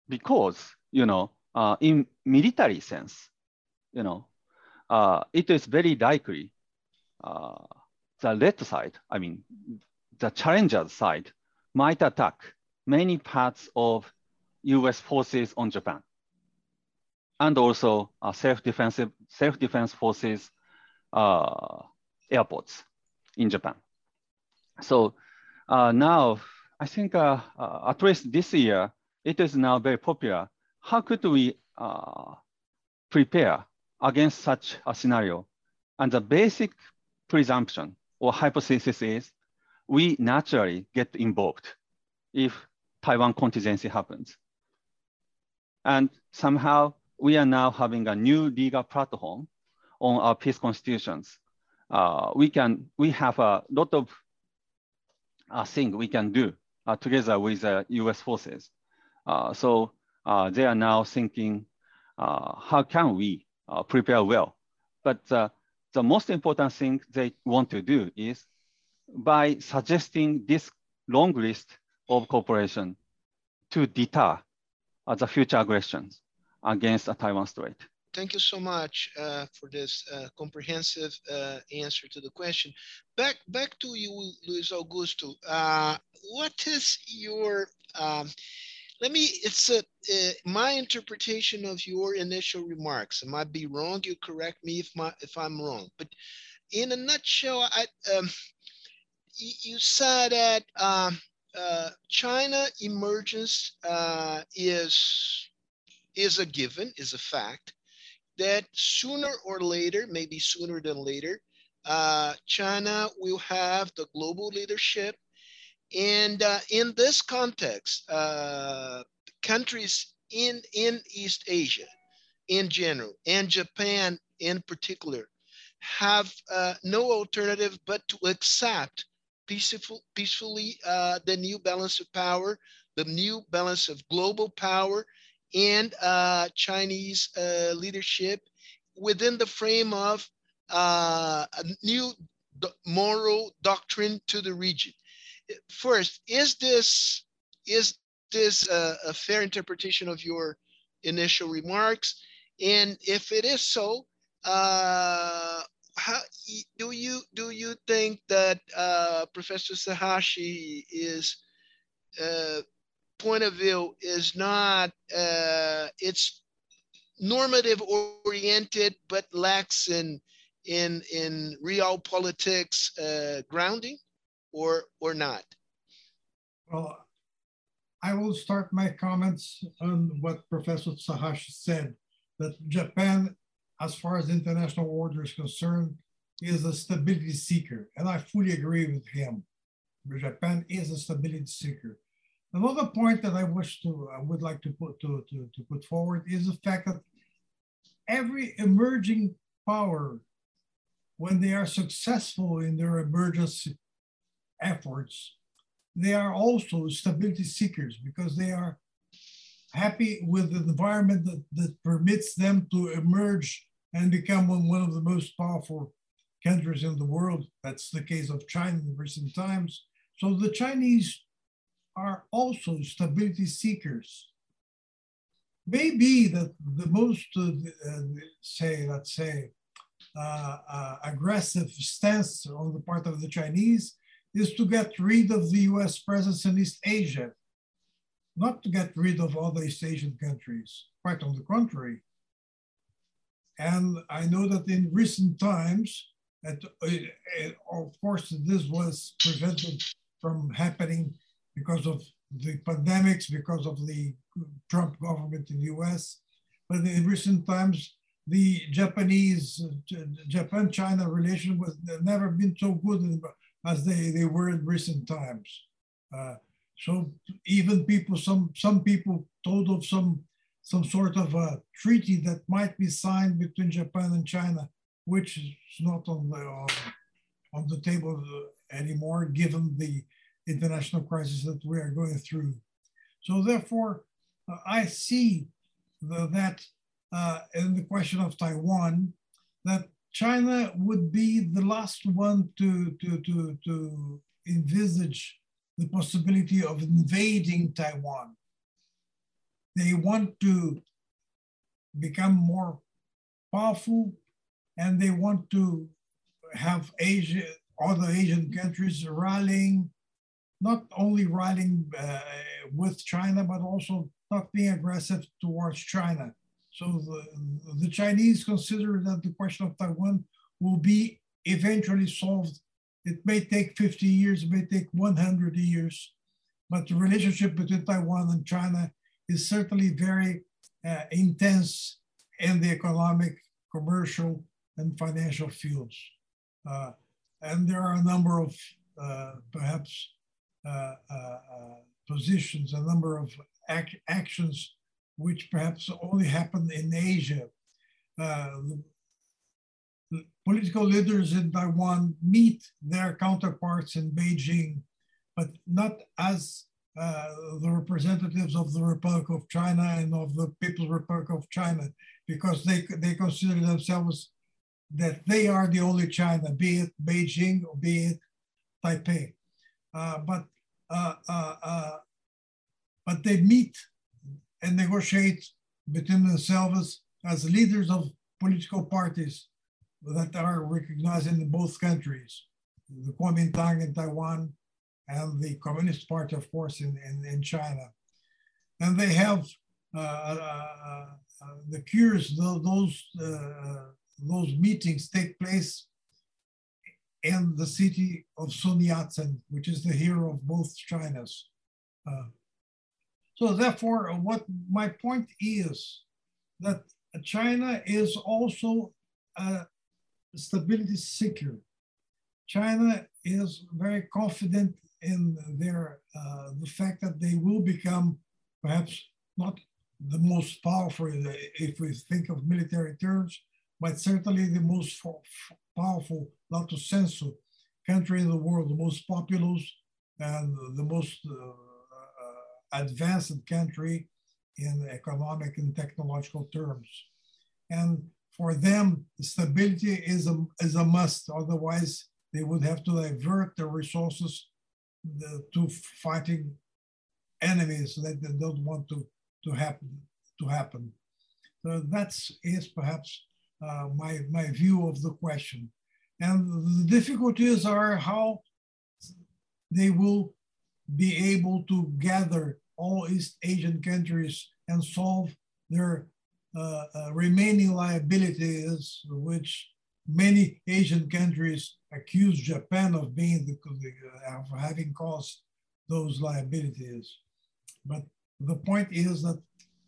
Because, you know, uh, in military sense, you know, uh, it is very likely uh, the left side, I mean, the challenger's side might attack many parts of US forces on Japan. And also uh, self-defensive, self-defense forces uh, airports in Japan. So uh, now, I think uh, uh, at least this year, it is now very popular. How could we prepare against such a scenario? And the basic presumption or hypothesis is we naturally get involved if Taiwan contingency happens. And somehow we are now having a new legal platform on our peace constitutions. Uh, we can, we have a lot of uh, things we can do uh, together with the US forces. Uh, so uh, they are now thinking, uh, how can we prepare well? But the most important thing they want to do is by suggesting this long list of cooperation to deter the future aggressions against the Taiwan Strait. Thank you so much uh, for this uh, comprehensive uh, answer to the question. Back, back to you, Luis Augusto. Uh, what is your, um, let me, it's a, uh, my interpretation of your initial remarks. I might be wrong, you correct me if, my, if I'm wrong. But in a nutshell, I, um, you said that um, uh, China emergence is, is a given, is a fact that sooner or later, maybe sooner than later, uh, China will have the global leadership. And uh, in this context, uh, countries in, in East Asia in general, and Japan in particular, have uh, no alternative but to accept peaceful, peacefully uh, the new balance of power, the new balance of global power, and uh, Chinese uh, leadership within the frame of uh, a new Monroe doctrine to the region. First, is this is this a, a fair interpretation of your initial remarks? And if it is so, uh, how do you do you think that uh, Professor Sahashi is uh, point of view is not uh, it's normative oriented but lacks in in in real politics uh, grounding or or not. Well i will start my comments on what professor sahashi said that japan as far as international order is concerned is a stability seeker and i fully agree with him. Japan is a stability seeker Another point that I wish to, I would like to put, to, to, to put forward is the fact that every emerging power, when they are successful in their emergence efforts, they are also stability seekers because they are happy with the environment that, that permits them to emerge and become one, one of the most powerful countries in the world. That's the case of China in recent times. So the Chinese are also stability seekers. Maybe that the most, uh, uh, say, let's say, uh, uh, aggressive stance on the part of the Chinese is to get rid of the US presence in East Asia, not to get rid of other East Asian countries, quite on the contrary. And I know that in recent times, at, uh, of course, this was prevented from happening because of the pandemics, because of the Trump government in the US. But in recent times, the Japanese, Japan-China relation was never been so good as they, they were in recent times. Uh, so even people, some, some people told of some, some sort of a treaty that might be signed between Japan and China, which is not on the, uh, on the table anymore, given the international crisis that we are going through. So therefore, uh, I see the, that uh, in the question of Taiwan, that China would be the last one to, to, to, to envisage the possibility of invading Taiwan. They want to become more powerful and they want to have Asia, other Asian countries rallying not only riding uh, with China, but also not being aggressive towards China. So the, the Chinese consider that the question of Taiwan will be eventually solved. It may take 50 years, it may take 100 years, but the relationship between Taiwan and China is certainly very uh, intense in the economic, commercial, and financial fields. Uh, and there are a number of uh, perhaps positions, a number of ac actions which perhaps only happen in Asia. Political leaders in Taiwan meet their counterparts in Beijing, but not as uh, the representatives of the Republic of China and of the People's Republic of China, because they, they consider themselves that they are the only China, be it Beijing or be it Taipei. Uh, but uh, uh, uh, but they meet and negotiate between themselves as leaders of political parties that are recognized in both countries, the Kuomintang in Taiwan and the Communist Party, of course, in, in, in China. And they have the cures, those, those meetings take place in the city of Sun Yat-sen, which is the hero of both Chinas. Uh, so therefore, what my point is that China is also a stability seeker. China is very confident in their uh, the fact that they will become perhaps not the most powerful if we think of military terms, but certainly the most powerful, not to censor, country in the world, the most populous and the most uh, uh, advanced country in economic and technological terms. And for them, stability is a, is a must. Otherwise, they would have to divert their resources the, to fighting enemies that they don't want to, to happen. To happen. So that's is perhaps uh, my, my view of the question. And the difficulties are how they will be able to gather all East Asian countries and solve their uh, uh, remaining liabilities, which many Asian countries accuse Japan of being the, of having caused those liabilities. But the point is that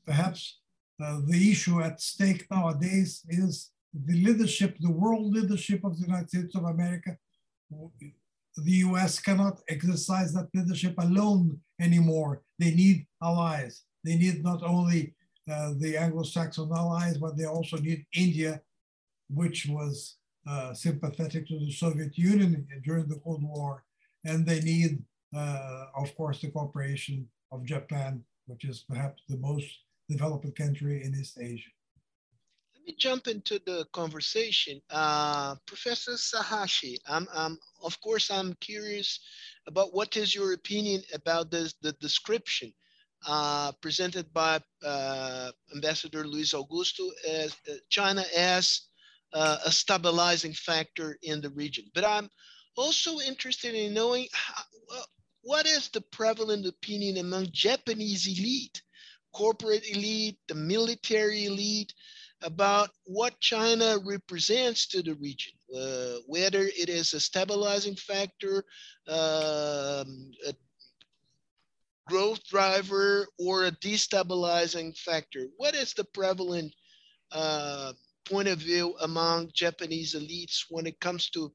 perhaps uh, the issue at stake nowadays is the leadership, the world leadership of the United States of America. The US cannot exercise that leadership alone anymore. They need allies. They need not only uh, the Anglo-Saxon allies, but they also need India, which was uh, sympathetic to the Soviet Union during the Cold War. And they need, uh, of course, the cooperation of Japan, which is perhaps the most developed country in East Asia. Let me jump into the conversation. Uh, Professor Sahashi, I'm, I'm, of course, I'm curious about what is your opinion about this, the description uh, presented by uh, Ambassador Luis Augusto as uh, China as uh, a stabilizing factor in the region. But I'm also interested in knowing how, what is the prevalent opinion among Japanese elite, corporate elite, the military elite, about what China represents to the region, uh, whether it is a stabilizing factor, um, a growth driver, or a destabilizing factor. What is the prevalent uh, point of view among Japanese elites when it comes to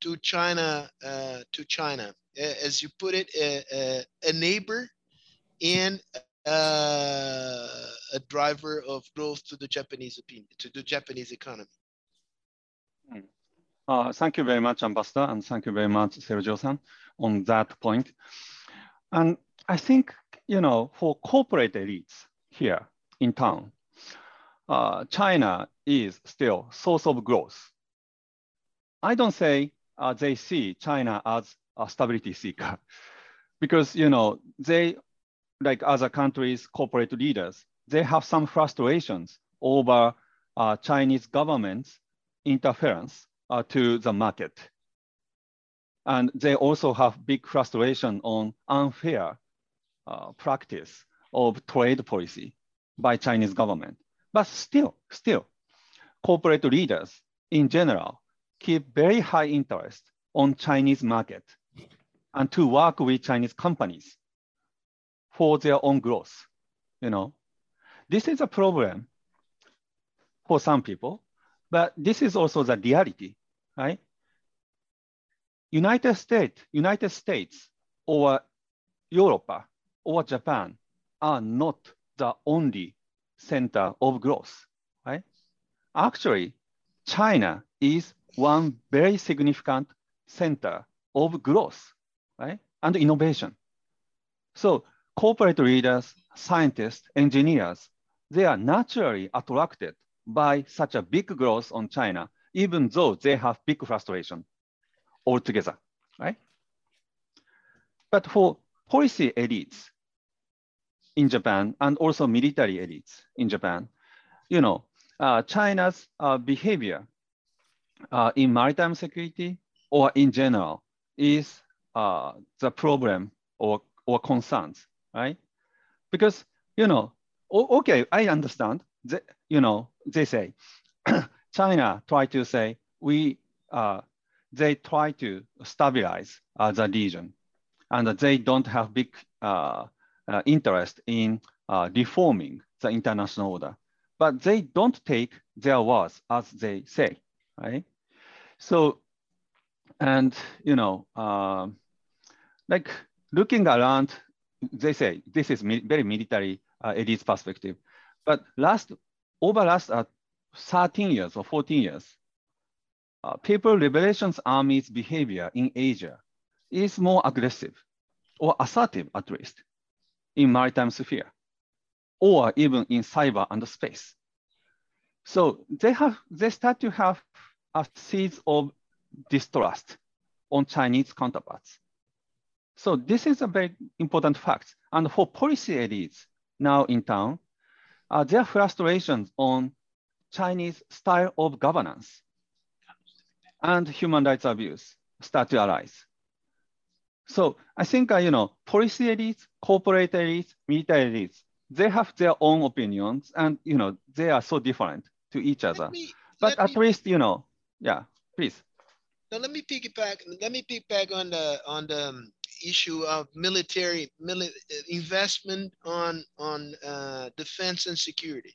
to China uh, to China, as you put it, a, a, a neighbor and uh, a driver of growth to the Japanese opinion, to the Japanese economy. Hmm. Uh, thank you very much, Ambassador, and thank you very much, Sergio-san, on that point. And I think, you know, for corporate elites here in town, uh, China is still source of growth. I don't say uh, they see China as a stability seeker because, you know, they, like other countries, corporate leaders, they have some frustrations over uh, Chinese government's interference uh, to the market. And they also have big frustration on unfair uh, practice of trade policy by Chinese government. But still, still, corporate leaders in general keep very high interest on Chinese market and to work with Chinese companies for their own growth. You know, this is a problem for some people, but this is also the reality, right? United States, United States or Europe or Japan are not the only center of growth, right? Actually, China is one very significant center of growth, right? And innovation. So corporate leaders, scientists, engineers, they are naturally attracted by such a big growth on China, even though they have big frustration altogether, right? But for policy elites, in Japan and also military elites in Japan, you know, uh, China's uh, behavior uh, in maritime security or in general is uh, the problem or, or concerns, right? Because, you know, okay, I understand, that, you know, they say, China try to say, we, uh, they try to stabilize uh, the region and they don't have big uh, uh, interest in uh, reforming the international order, but they don't take their words as they say, right? So, and you know, uh, like looking around, they say this is mi very military uh, elite perspective, but last over last uh, 13 years or 14 years, uh, People Liberation Army's behavior in Asia is more aggressive or assertive at least in maritime sphere or even in cyber and space. So they have they start to have a seeds of distrust on Chinese counterparts. So this is a very important fact. And for policy elites now in town, uh, their frustrations on Chinese style of governance and human rights abuse start to arise. So I think, uh, you know, policy elites, corporate elites, military elites, they have their own opinions and, you know, they are so different to each other. Me, but at me, least, you know, yeah, please. Now let me piggyback, let me piggyback on the, on the um, issue of military mili investment on, on uh, defense and security,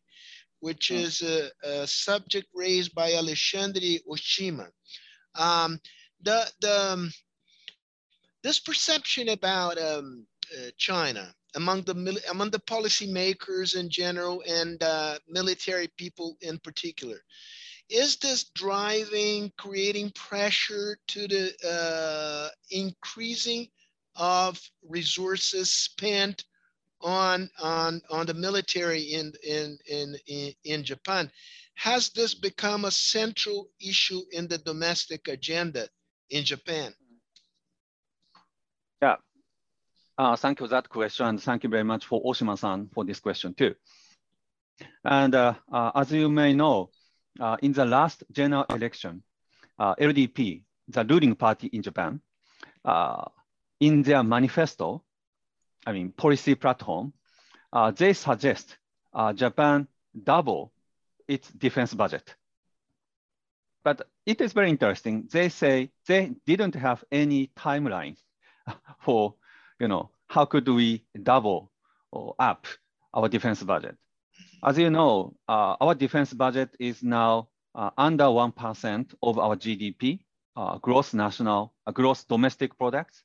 which hmm. is a, a, subject raised by Alexandre Oshima. Um, the, the, um, this perception about um, uh, China among the among the policymakers in general and uh, military people in particular, is this driving, creating pressure to the uh, increasing of resources spent on on on the military in in in in, Japan? Has this become a central issue in the domestic agenda in Japan? Yeah. Uh, thank you for that question. And thank you very much for Oshima-san for this question too. And uh, uh, as you may know, uh, in the last general election, uh, LDP, the ruling party in Japan, uh, in their manifesto, I mean, policy platform, they suggest Japan double its defense budget. But it is very interesting. They say they didn't have any timeline for, you know, how could we double or up our defense budget? As you know, uh, our defense budget is now uh, under 1% of our GDP, uh, gross national, uh, gross domestic products.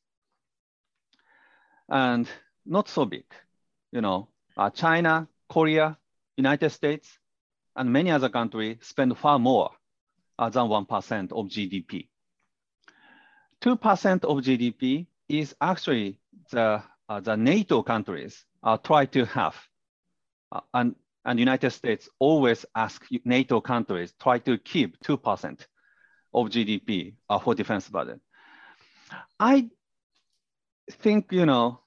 And not so big, you know, uh, China, Korea, United States, and many other countries spend far more than 1% of GDP. 2% of GDP is actually the, uh, the NATO countries uh, try to have. Uh, and, and United States always ask NATO countries try to keep 2% of GDP uh, for defense budget. I think, you know,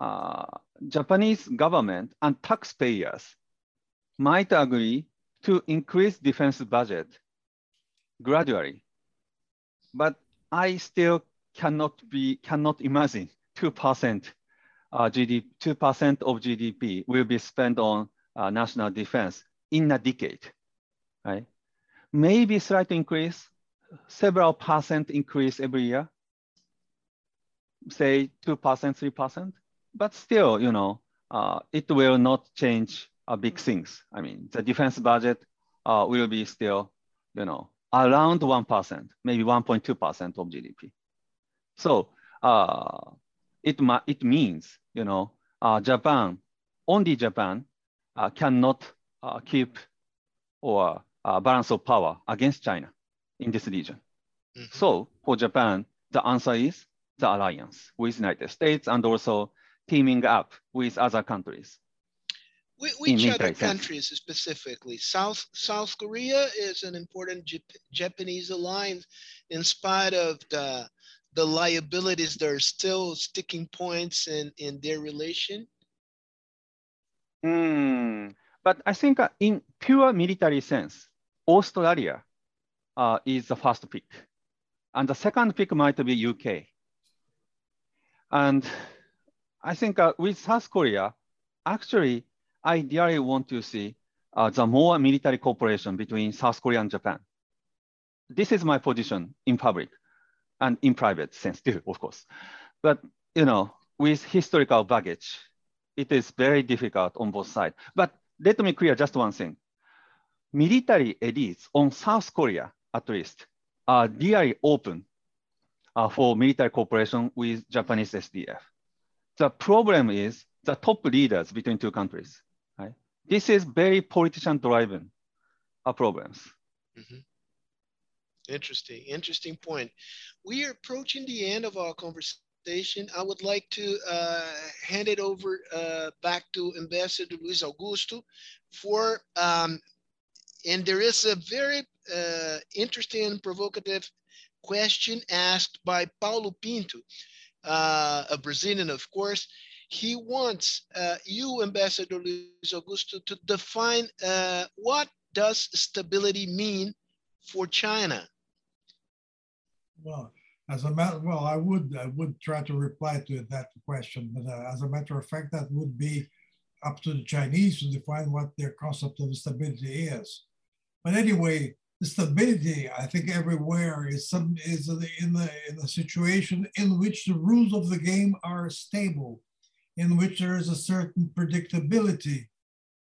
uh, Japanese government and taxpayers might agree to increase defense budget gradually. But I still cannot be cannot imagine 2% uh, GDP, 2% of GDP will be spent on uh, national defense in a decade, right? Maybe slight increase, several percent increase every year, say 2%, 3%, but still, you know, uh, it will not change uh, big things. I mean, the defense budget uh, will be still, you know, around 1%, maybe 1.2% of GDP. So uh, it, it means, you know, uh, Japan, only Japan cannot uh, keep or uh, balance of power against China in this region. Mm -hmm. So for Japan, the answer is the alliance with United States and also teaming up with other countries. Which other countries specifically? South South Korea is an important Jap Japanese alliance in spite of the the liabilities There are still sticking points in, in their relation? Mm, but I think uh, in pure military sense, Australia uh, is the first pick. And the second pick might be UK. And I think uh, with South Korea, actually, I want to see uh, the more military cooperation between South Korea and Japan. This is my position in public and in private sense too, of course. But you know, with historical baggage, it is very difficult on both sides. But let me clear just one thing. Military elites on South Korea, at least, are really open uh, for military cooperation with Japanese SDF. The problem is the top leaders between two countries. Right? This is very politician-driven uh, problems. Mm -hmm. Interesting, interesting point. We are approaching the end of our conversation. I would like to uh, hand it over uh, back to Ambassador Luis Augusto for, um, and there is a very uh, interesting, provocative question asked by Paulo Pinto, uh, a Brazilian, of course. He wants uh, you, Ambassador Luis Augusto, to define uh, what does stability mean for China? Well, as a matter, well, I would I would try to reply to that question, but uh, as a matter of fact, that would be up to the Chinese to define what their concept of stability is. But anyway, the stability, I think, everywhere is some is in the in a situation in which the rules of the game are stable, in which there is a certain predictability.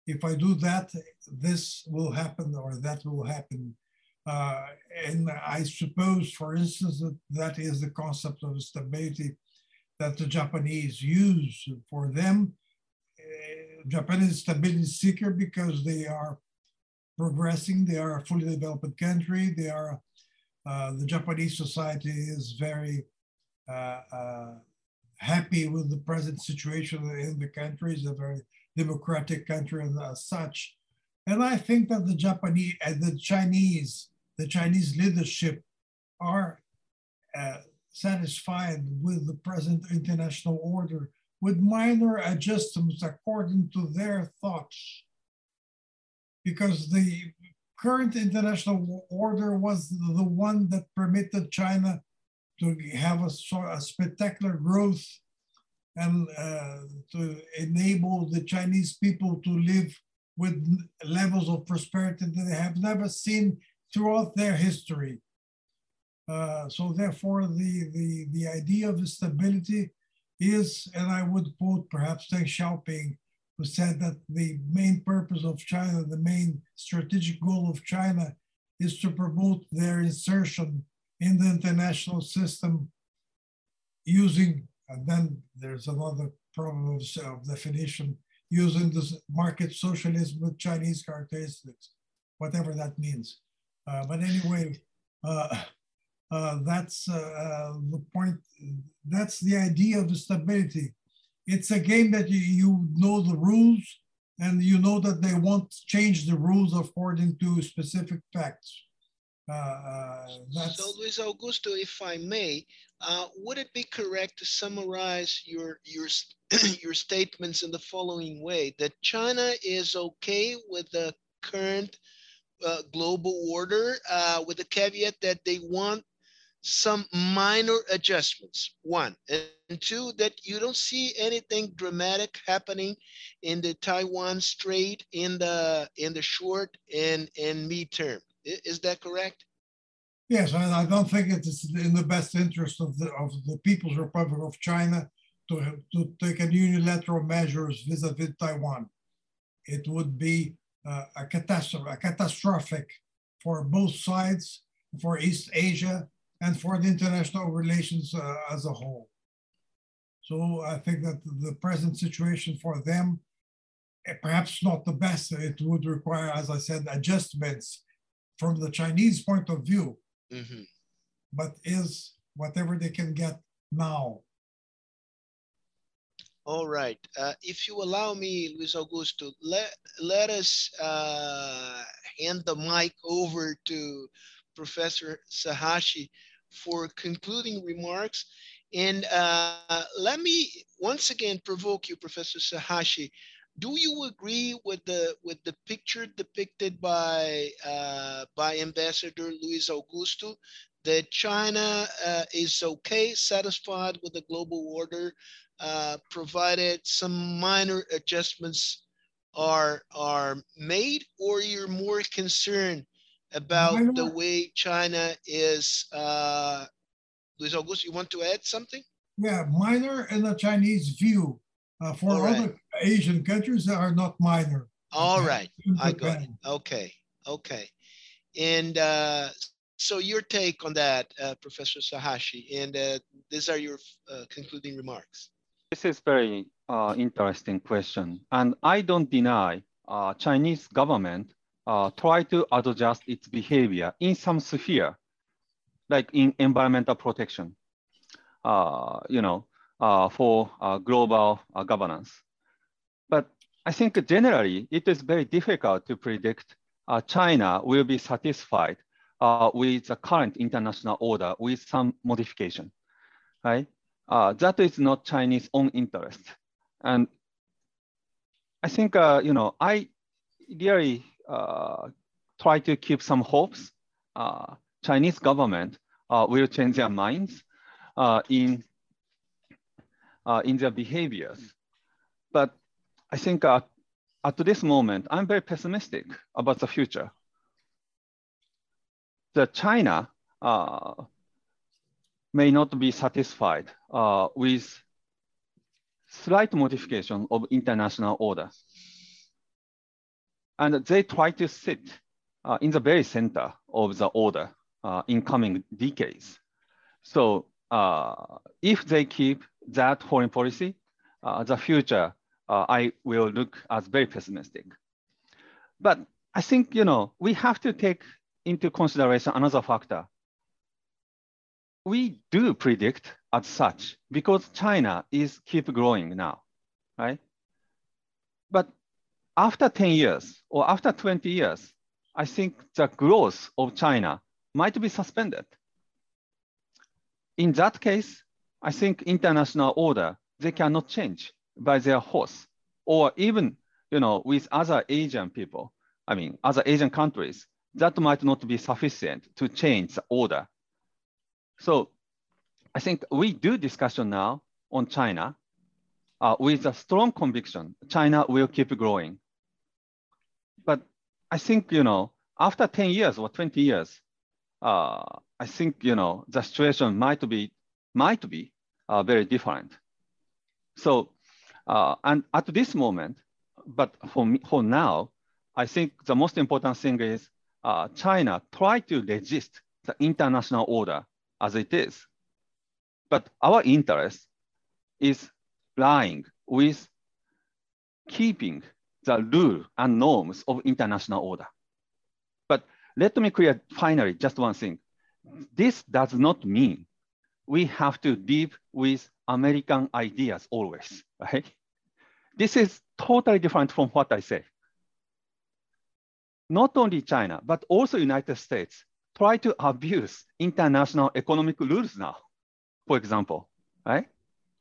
If I do that, this will happen or that will happen. Uh, and I suppose, for instance, that, that is the concept of stability that the Japanese use for them. Uh, Japan is stability seeker because they are progressing. They are a fully developed country. They are, uh, the Japanese society is very uh, uh, happy with the present situation in the country. It's a very democratic country and as such. And I think that the Japanese and the Chinese the Chinese leadership are uh, satisfied with the present international order with minor adjustments according to their thoughts. Because the current international order was the one that permitted China to have a, a spectacular growth and uh, to enable the Chinese people to live with levels of prosperity that they have never seen throughout their history. Uh, so therefore, the, the, the idea of stability is, and I would quote perhaps Deng Xiaoping, who said that the main purpose of China, the main strategic goal of China is to promote their insertion in the international system using, and then there's another problem of, of definition, using this market socialism with Chinese characteristics, whatever that means. Uh, but anyway, uh, uh, that's the point. That's the idea of the stability. It's a game that you, you know the rules and you know that they won't change the rules according to specific facts. Uh, so, Luis Augusto, if I may, uh, would it be correct to summarize your your your statements in the following way: that China is okay with the current uh, global order uh, with the caveat that they want some minor adjustments, one. And two, that you don't see anything dramatic happening in the Taiwan Strait in the in the short and, and midterm. Is that correct? Yes, and I don't think it is in the best interest of the of the People's Republic of China to, to take a unilateral measures vis-a-vis -vis Taiwan. It would be uh, a catastrophe, a catastrophic for both sides, for East Asia, and for the international relations uh, as a whole. So I think that the present situation for them, eh, perhaps not the best. It would require, as I said, adjustments from the Chinese point of view, mm-hmm. but is whatever they can get now all right. Uh, if you allow me, Luis Augusto, let, let us uh, hand the mic over to Professor Sahashi for concluding remarks. And uh, let me once again provoke you, Professor Sahashi. do you agree with the with the picture depicted by uh, by Ambassador Luis Augusto that China uh, is okay, satisfied with the global order, uh, provided some minor adjustments are are made, or you're more concerned about minor. the way China is? Uh, Luis Augusto, you want to add something? Yeah, minor in the Chinese view. Uh, for right. other Asian countries that are not minor. All okay? right, I got it. Okay, okay. And uh, so your take on that, uh, Professor Sahashi, and uh, these are your uh, concluding remarks. This is very uh, interesting question. And I don't deny uh, Chinese government uh, try to adjust its behavior in some sphere, like in environmental protection. Uh, you know, uh, for uh, global governance. But I think generally it is very difficult to predict China will be satisfied with the current international order with some modification, right? Uh, that is not Chinese own interest. And I think, you know, I really try to keep some hopes. Chinese government will change their minds in uh, in their behaviors. But I think uh, at this moment, I'm very pessimistic about the future. The China uh, may not be satisfied uh, with slight modification of international order. And they try to sit uh, in the very center of the order uh, in coming decades. So uh, if they keep that foreign policy, uh, the future, uh, I will look as very pessimistic. But I think, you know, we have to take into consideration another factor. We do predict as such because China is keep growing now, right? But after 10 years or after 20 years, I think the growth of China might be suspended. In that case, I think international order, they cannot change by their horse or even, you know, with other Asian people, I mean, other Asian countries, that might not be sufficient to change the order. So I think we do discussion now on China uh, with a strong conviction, China will keep growing. But I think, you know, after 10 years or 20 years, uh, I think, you know, the situation might be, might be are very different. So, uh, and at this moment, but for, me, for now, I think the most important thing is uh, China try to resist the international order as it is. But our interest is lying with keeping the rule and norms of international order. But let me clear finally just one thing. This does not mean we have to live with American ideas always, right? This is totally different from what I say. Not only China, but also United States try to abuse international economic rules now, for example, right?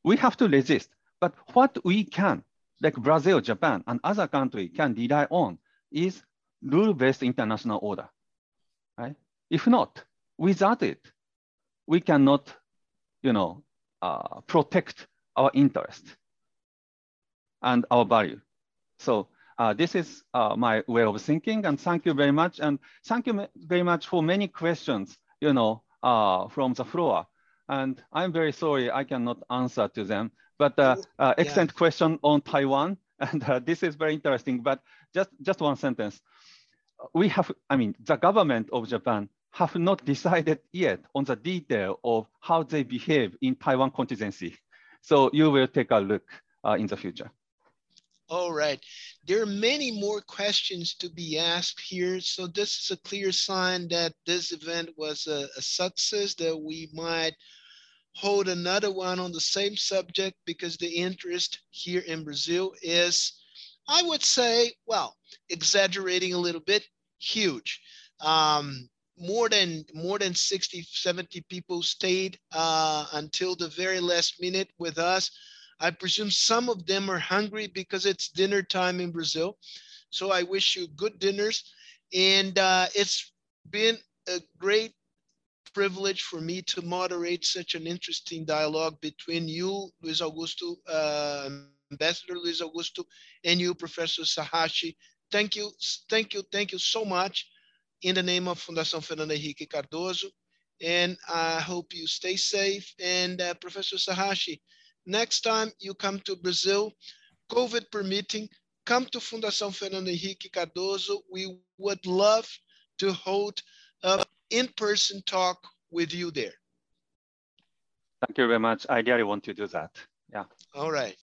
We have to resist, but what we can, like Brazil, Japan, and other countries can rely on is rule-based international order, right? If not, without it, we cannot you know, uh, protect our interest and our value. So uh, this is uh, my way of thinking and thank you very much. And thank you very much for many questions, you know, uh, from the floor. And I'm very sorry I cannot answer to them, but uh, uh, excellent yeah. question on Taiwan. And this is very interesting, but just, just one sentence. We have, I mean, the government of Japan have not decided yet on the detail of how they behave in Taiwan contingency. So you will take a look uh, in the future. All right. There are many more questions to be asked here. So this is a clear sign that this event was a, a success, that we might hold another one on the same subject because the interest here in Brazil is, I would say, well, exaggerating a little bit, huge. Um, more than more than 60 70 people stayed uh, until the very last minute with us I presume some of them are hungry because it's dinner time in Brazil. So I wish you good dinners. And uh, it's been a great privilege for me to moderate such an interesting dialogue between you, Luis Augusto, uh, Ambassador Luis Augusto, and you, Professor Sahashi. Thank you, thank you, thank you so much in the name of Fundação Fernando Henrique Cardoso. And I hope you stay safe. And uh, Professor Sahashi, next time you come to Brazil, COVID permitting, come to Fundação Fernando Henrique Cardoso. We would love to hold an in-person talk with you there. Thank you very much. I really want to do that. Yeah. All right.